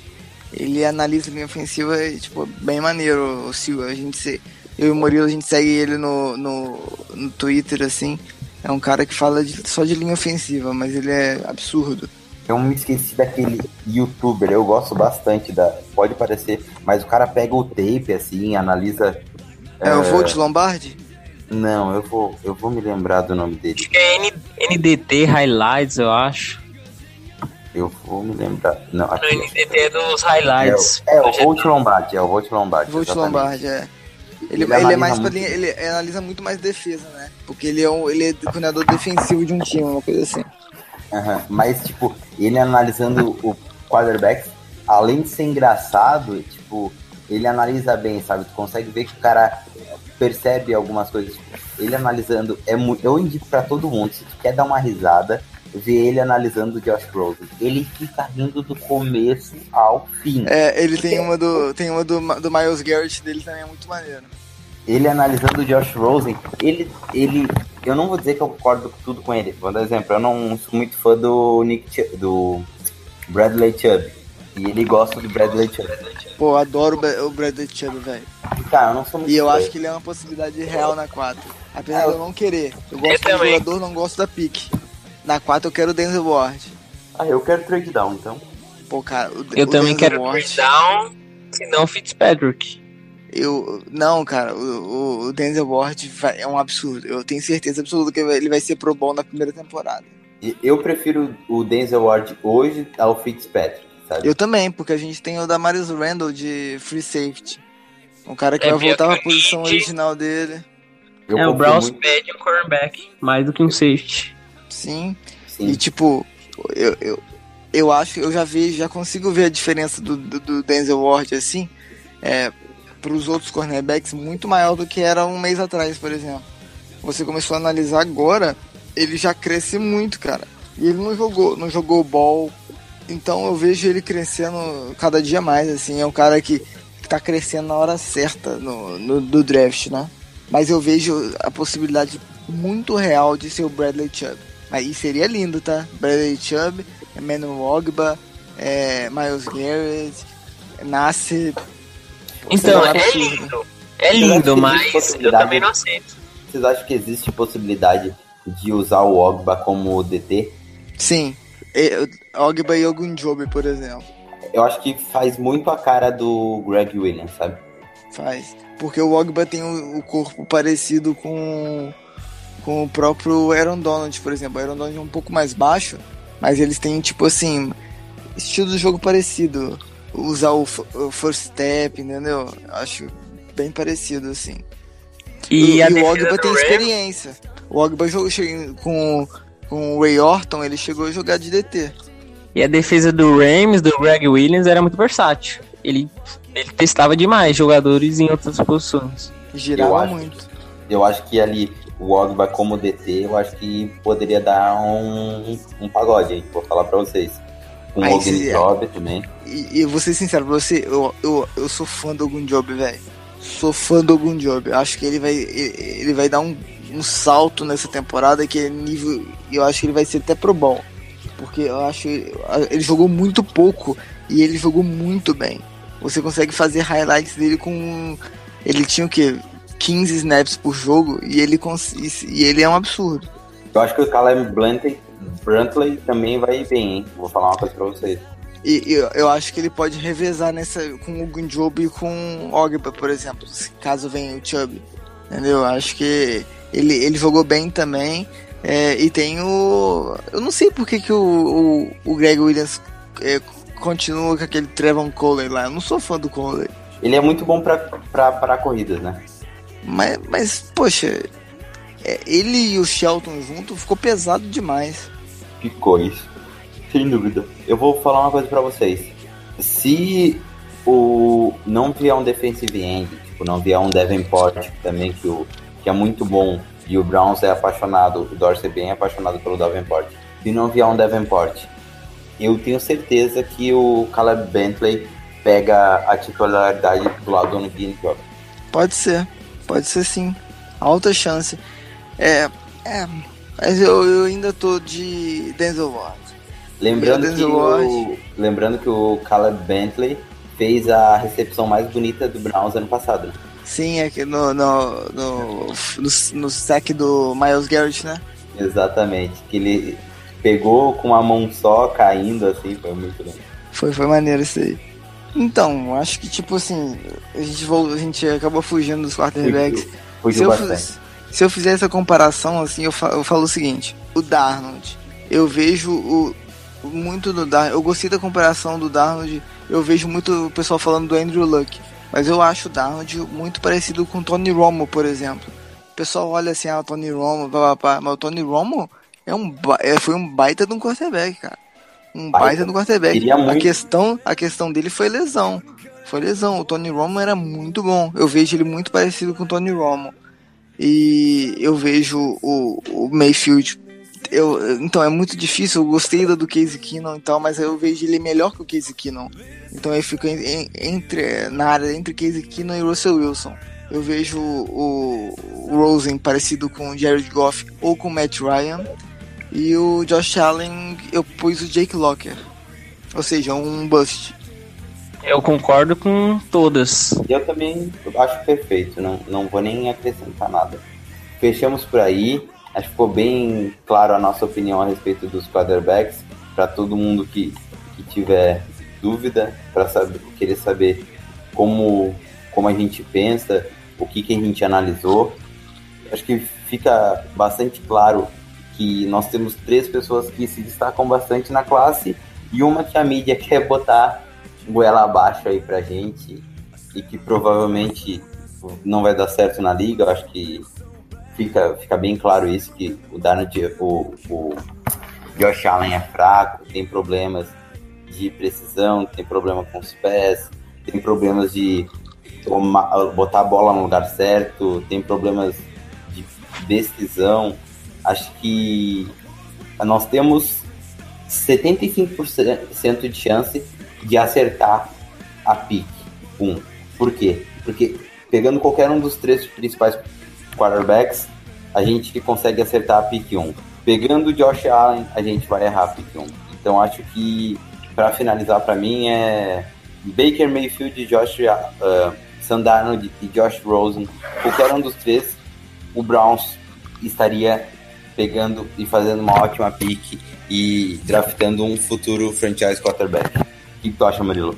Ele analisa a linha ofensiva e, tipo, bem maneiro. O Sil, a gente se, eu e o Murilo, a gente segue ele no, no, no Twitter, assim. É um cara que fala de- só de linha ofensiva, mas ele é absurdo. Eu me esqueci daquele youtuber, eu gosto bastante da. Pode parecer, mas o cara pega o tape assim, analisa. É, o Volt Lombardi? Não, eu vou, eu vou me lembrar do nome dele. Acho que é N- NDT Highlights, eu acho. Eu vou me lembrar. Não, No aqui. NDT é dos É, highlights. o- é o Volt Lombardi, é o Volt Lombardi. Volt. Lombardi, é. Ele, Ele ele, é analisa mais muito linha, ele analisa muito mais defesa, né? Porque ele é, um, ele é coordenador defensivo de um time, uma coisa assim. Aham, Mas, tipo, ele analisando o quarterback, além de ser engraçado, tipo, ele analisa bem, sabe? Tu consegue ver que o cara percebe algumas coisas. Ele analisando, é mu- eu indico pra todo mundo, se tu quer dar uma risada, vê ele analisando o Josh Rosen. Ele fica rindo do começo ao fim. É, ele tem uma do. Tem uma do, do Miles Garrett dele também, é muito maneiro. Ele analisando o Josh Rosen, ele, ele, eu não vou dizer que eu concordo com tudo com ele. Vou dar exemplo, eu não sou muito fã do Nick, Ch- do Bradley Chubb. E ele gosta do Bradley Chubb. Pô, adoro o Bradley Chubb, velho. Cara, eu não sou muito E eu acho que ele é uma possibilidade real na 4. Apesar É, de eu- eu não querer. Eu gosto do também. jogador, não gosto da pique. Na 4 eu quero o Denzel Ward. Ah, eu quero trade down, então. Pô, cara, o, Eu o também Denzel quero Ward, down, se não Fitzpatrick. Eu, não, cara, o, o- o Denzel Ward vai- é um absurdo. Eu tenho certeza absoluta que ele vai ser pro bom na primeira temporada. E Eu prefiro o Denzel Ward hoje ao Fitzpatrick, sabe? Eu também, porque a gente tem o Damaris Randall de free safety. Um cara que É, vai voltar o posição original dele. Eu é, o Browns pede um cornerback, mais do que um safety. Sim. Sim. E tipo, eu, eu, eu acho, eu já vejo, já consigo ver a diferença do, do, do Denzel Ward assim, é, para os outros cornerbacks muito maior do que era um mês atrás, por exemplo. Você começou a analisar agora, ele já cresce muito, cara. E ele não jogou, não jogou ball. Então eu vejo ele crescendo cada dia mais, assim. É um cara que tá crescendo na hora certa no, no, do draft, né? Mas eu vejo a possibilidade muito real de ser o Bradley Chubb. Aí seria lindo, tá? Bradley Chubb, Emmanuel Ogba, é, Miles Garrett, Nasser. Então, é lindo. É lindo, que mas eu também não aceito. Vocês acham que existe possibilidade de usar o Ogba como DT? Sim. Ogba e Ogunjobi, por exemplo. Eu acho que faz muito a cara do Greg Williams, sabe? Faz. Porque o Ogba tem o, o corpo parecido com, com o próprio Aaron Donald, por exemplo. O Aaron Donald é um pouco mais baixo, mas eles têm, tipo assim, estilo de jogo parecido. Usar o, f- o first step, entendeu? Acho bem parecido, assim. E, a o defesa Ogba tem Rams- experiência. O Ogba jogou, com, com o Ray Orton, ele chegou a jogar de DT. E a defesa do Rams, do Greg Williams, era muito versátil. Ele, ele testava demais jogadores em outras posições. Girava acho. muito. Eu acho que ali o Ogba como DT, eu acho que poderia dar um, um pagode aí, vou falar pra vocês. Com Aí o Logan se- Job também. E, e eu vou ser sincero pra você, eu, eu, eu sou fã do Ogun Job, velho. Sou fã do Ogun Job. Acho que ele vai, ele, ele vai dar um, um salto nessa temporada que é nível. Eu acho que ele vai ser até pro bom. Porque eu acho. Ele jogou muito pouco e ele jogou muito bem. Você consegue fazer highlights dele com. Ele tinha o quê? 15 snaps por jogo e ele, cons- e ele é um absurdo. Eu acho que o Caleb Brantley, Brantley também vai bem, hein? Vou falar uma coisa pra vocês. E eu, eu acho que ele pode revezar nessa com o Gunjob e com o Ogba, por exemplo, caso venha o Chubb. Entendeu? Eu Acho que ele, ele jogou bem também. É, e tem o. Eu não sei por que, que o, o, o Greg Williams é, continua com aquele Trevon Coley lá. Eu não sou fã do Coley. Ele é muito bom parar corridas, né? Mas, mas poxa, é, ele e o Shelton junto ficou pesado demais. Ficou isso. Sem dúvida. Eu vou falar uma coisa pra vocês. Se o não vier um defensive end, tipo, não vier um Davenport também, que, o, que é muito bom, e o Browns é apaixonado, o Dorsey é bem apaixonado pelo Davenport. Se não vier um Davenport, eu tenho certeza que o Caleb Bentley pega a titularidade do lado do Job. Pode ser, pode ser sim. Alta chance. É, é mas eu, eu ainda tô de Denzel Ward. Lembrando Meu que, Deus, o, lembrando que o Caleb Bentley fez a recepção mais bonita do Browns ano passado. Sim, é que no, no, no, no, no sack do Miles Garrett, né? Exatamente. Que ele pegou com a mão só, caindo assim, foi muito lindo. Foi, foi maneiro isso aí. Então, acho que tipo assim, a gente, vol- a gente acabou fugindo dos quarterbacks. Fugiu, Se fugiu eu, bastante. fiz- se eu fizer essa comparação, assim, eu, fa- eu falo o seguinte: o Darnold, eu vejo o, o- muito do Darnold. Eu gostei da comparação do Darnold. Eu vejo muito o pessoal falando do Andrew Luck. Mas eu acho o Darnold muito parecido com o Tony Romo, por exemplo. O pessoal olha assim, ah, o Tony Romo, pá, pá, pá. mas o Tony Romo é um, ba- é, foi um baita de um quarterback, cara. Um Baita. baita de um quarterback. Queria A muito. questão, a questão dele foi lesão. Foi lesão. O Tony Romo era muito bom. Eu vejo ele muito parecido com o Tony Romo. E eu vejo o, o Mayfield. Eu, então é muito difícil. Eu gostei da do Casey Keenum e tal, mas eu vejo ele melhor que o Casey Keenum. Então eu fico en- en- entre na área entre Casey Keenum e Russell Wilson. Eu vejo o, o Rosen parecido com o Jared Goff ou com o Matt Ryan. E o Josh Allen eu pus o Jake Locker. Ou seja, um bust. Eu concordo com todas. Eu também acho perfeito, não, não vou nem acrescentar nada. Fechamos por aí. Acho que ficou bem claro a nossa opinião a respeito dos quarterbacks. Para todo mundo que, que tiver dúvida, para saber, querer saber como, como a gente pensa, o que, que a gente analisou. Acho que fica bastante claro que nós temos três pessoas que se destacam bastante na classe e uma que a mídia quer botar goela abaixo aí pra gente e que provavelmente não vai dar certo na liga. Eu acho que fica, fica bem claro isso, que o Darnold, o, o Josh Allen é fraco, tem problemas de precisão, tem problema com os pés, tem problemas de tomar, botar a bola no lugar certo, tem problemas de decisão. Acho que nós temos 75% de chance de acertar a pique 1. Um. Por quê? Porque pegando qualquer um dos três principais quarterbacks, a gente consegue acertar a pique 1. Pegando o Josh Allen, a gente vai errar a pique 1. Então acho que para finalizar para mim é Baker Mayfield, Josh uh, e Josh Rosen. Qualquer um dos três, o Browns estaria pegando e fazendo uma ótima pique e draftando um futuro franchise quarterback. O que tu acha, Murilo?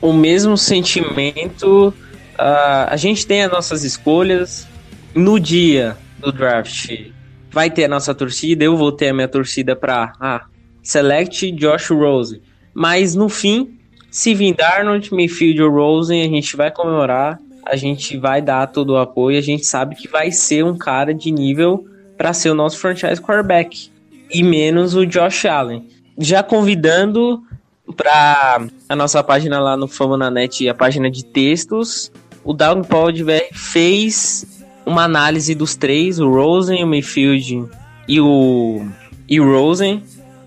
O mesmo sentimento. Uh, a gente tem as nossas escolhas. No dia do draft, vai ter a nossa torcida. Eu vou ter a minha torcida para ah, select Josh Rose. Mas no fim, se vir Darnold, Mayfield ou Rosen, a gente vai comemorar. A gente vai dar todo o apoio. A gente sabe que vai ser um cara de nível para ser o nosso franchise quarterback e menos o Josh Allen. Já convidando para a nossa página lá no Fama na Net, a página de textos, o Down Podver fez uma análise dos três, o Rosen, o Mayfield e o, e o Rosen.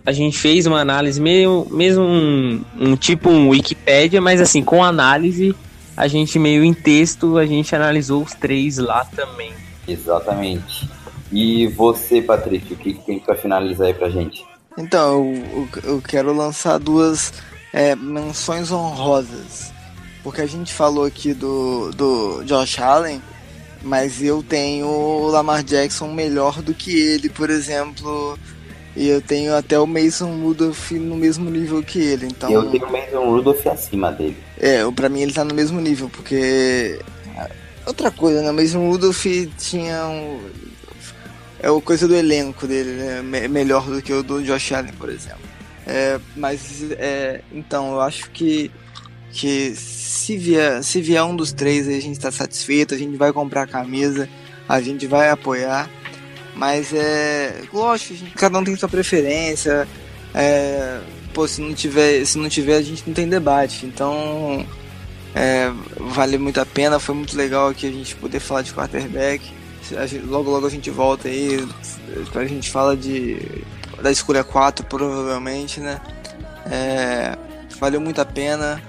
A gente fez uma análise, meio, mesmo um, um tipo um Wikipedia, mas assim, com análise, a gente meio em texto, a gente analisou os três lá também. Exatamente. E você, Patrícia, o que, que tem para finalizar aí pra gente? Então, eu, eu quero lançar duas é, menções honrosas. Porque a gente falou aqui do, do Josh Allen, mas eu tenho o Lamar Jackson melhor do que ele, por exemplo. E eu tenho até o Mason Rudolph no mesmo nível que ele. Então, eu tenho o Mason Rudolph acima dele. É, pra mim ele tá no mesmo nível, porque. Outra coisa, né? O Mason Rudolph tinha um é o coisa do elenco dele, né? melhor do que o do Josh Allen, por exemplo. É, mas é, então eu acho que que se vier, se vier um dos três a gente está satisfeito, a gente vai comprar a camisa, a gente vai apoiar. Mas é. Lógico, gente, cada um tem sua preferência. É, pô, se não tiver, se não tiver, a gente não tem debate. Então é, vale muito a pena, foi muito legal aqui a gente poder falar de quarterback logo logo a gente volta aí, a gente fala de da escolha 4 provavelmente, né? É, valeu muito a pena.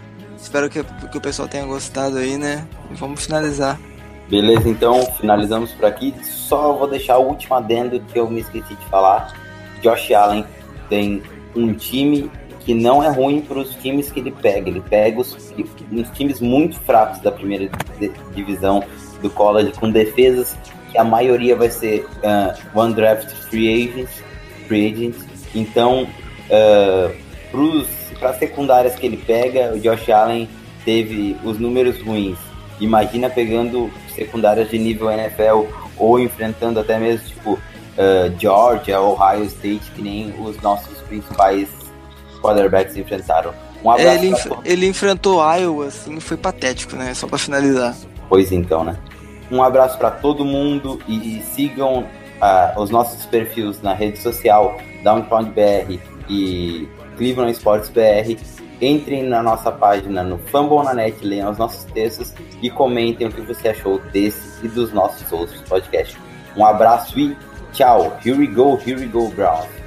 Espero que, que o pessoal tenha gostado aí, né? E vamos finalizar. Beleza, então finalizamos por aqui. Só vou deixar o último adendo que eu me esqueci de falar. Josh Allen tem um time que não é ruim para os times que ele pega. Ele pega os, os times muito fracos da primeira divisão do college, com defesas a maioria vai ser uh, one draft free agent, free agent. Então, uh, para as secundárias que ele pega, o Josh Allen teve os números ruins. Imagina pegando secundárias de nível NFL ou enfrentando até mesmo tipo uh, Georgia, Ohio State, que nem os nossos principais quarterbacks enfrentaram. Um abraço é, ele, enf ele enfrentou Iowa, assim, foi patético, né? Só para finalizar. Pois então, né? Um abraço para todo mundo e, e sigam uh, os nossos perfis na rede social Downtown BR e Cleveland Sports BR. Entrem na nossa página no Fambonanet, leiam os nossos textos e comentem o que você achou desse e dos nossos outros podcasts. Um abraço e tchau. Here we go, here we go, Brown.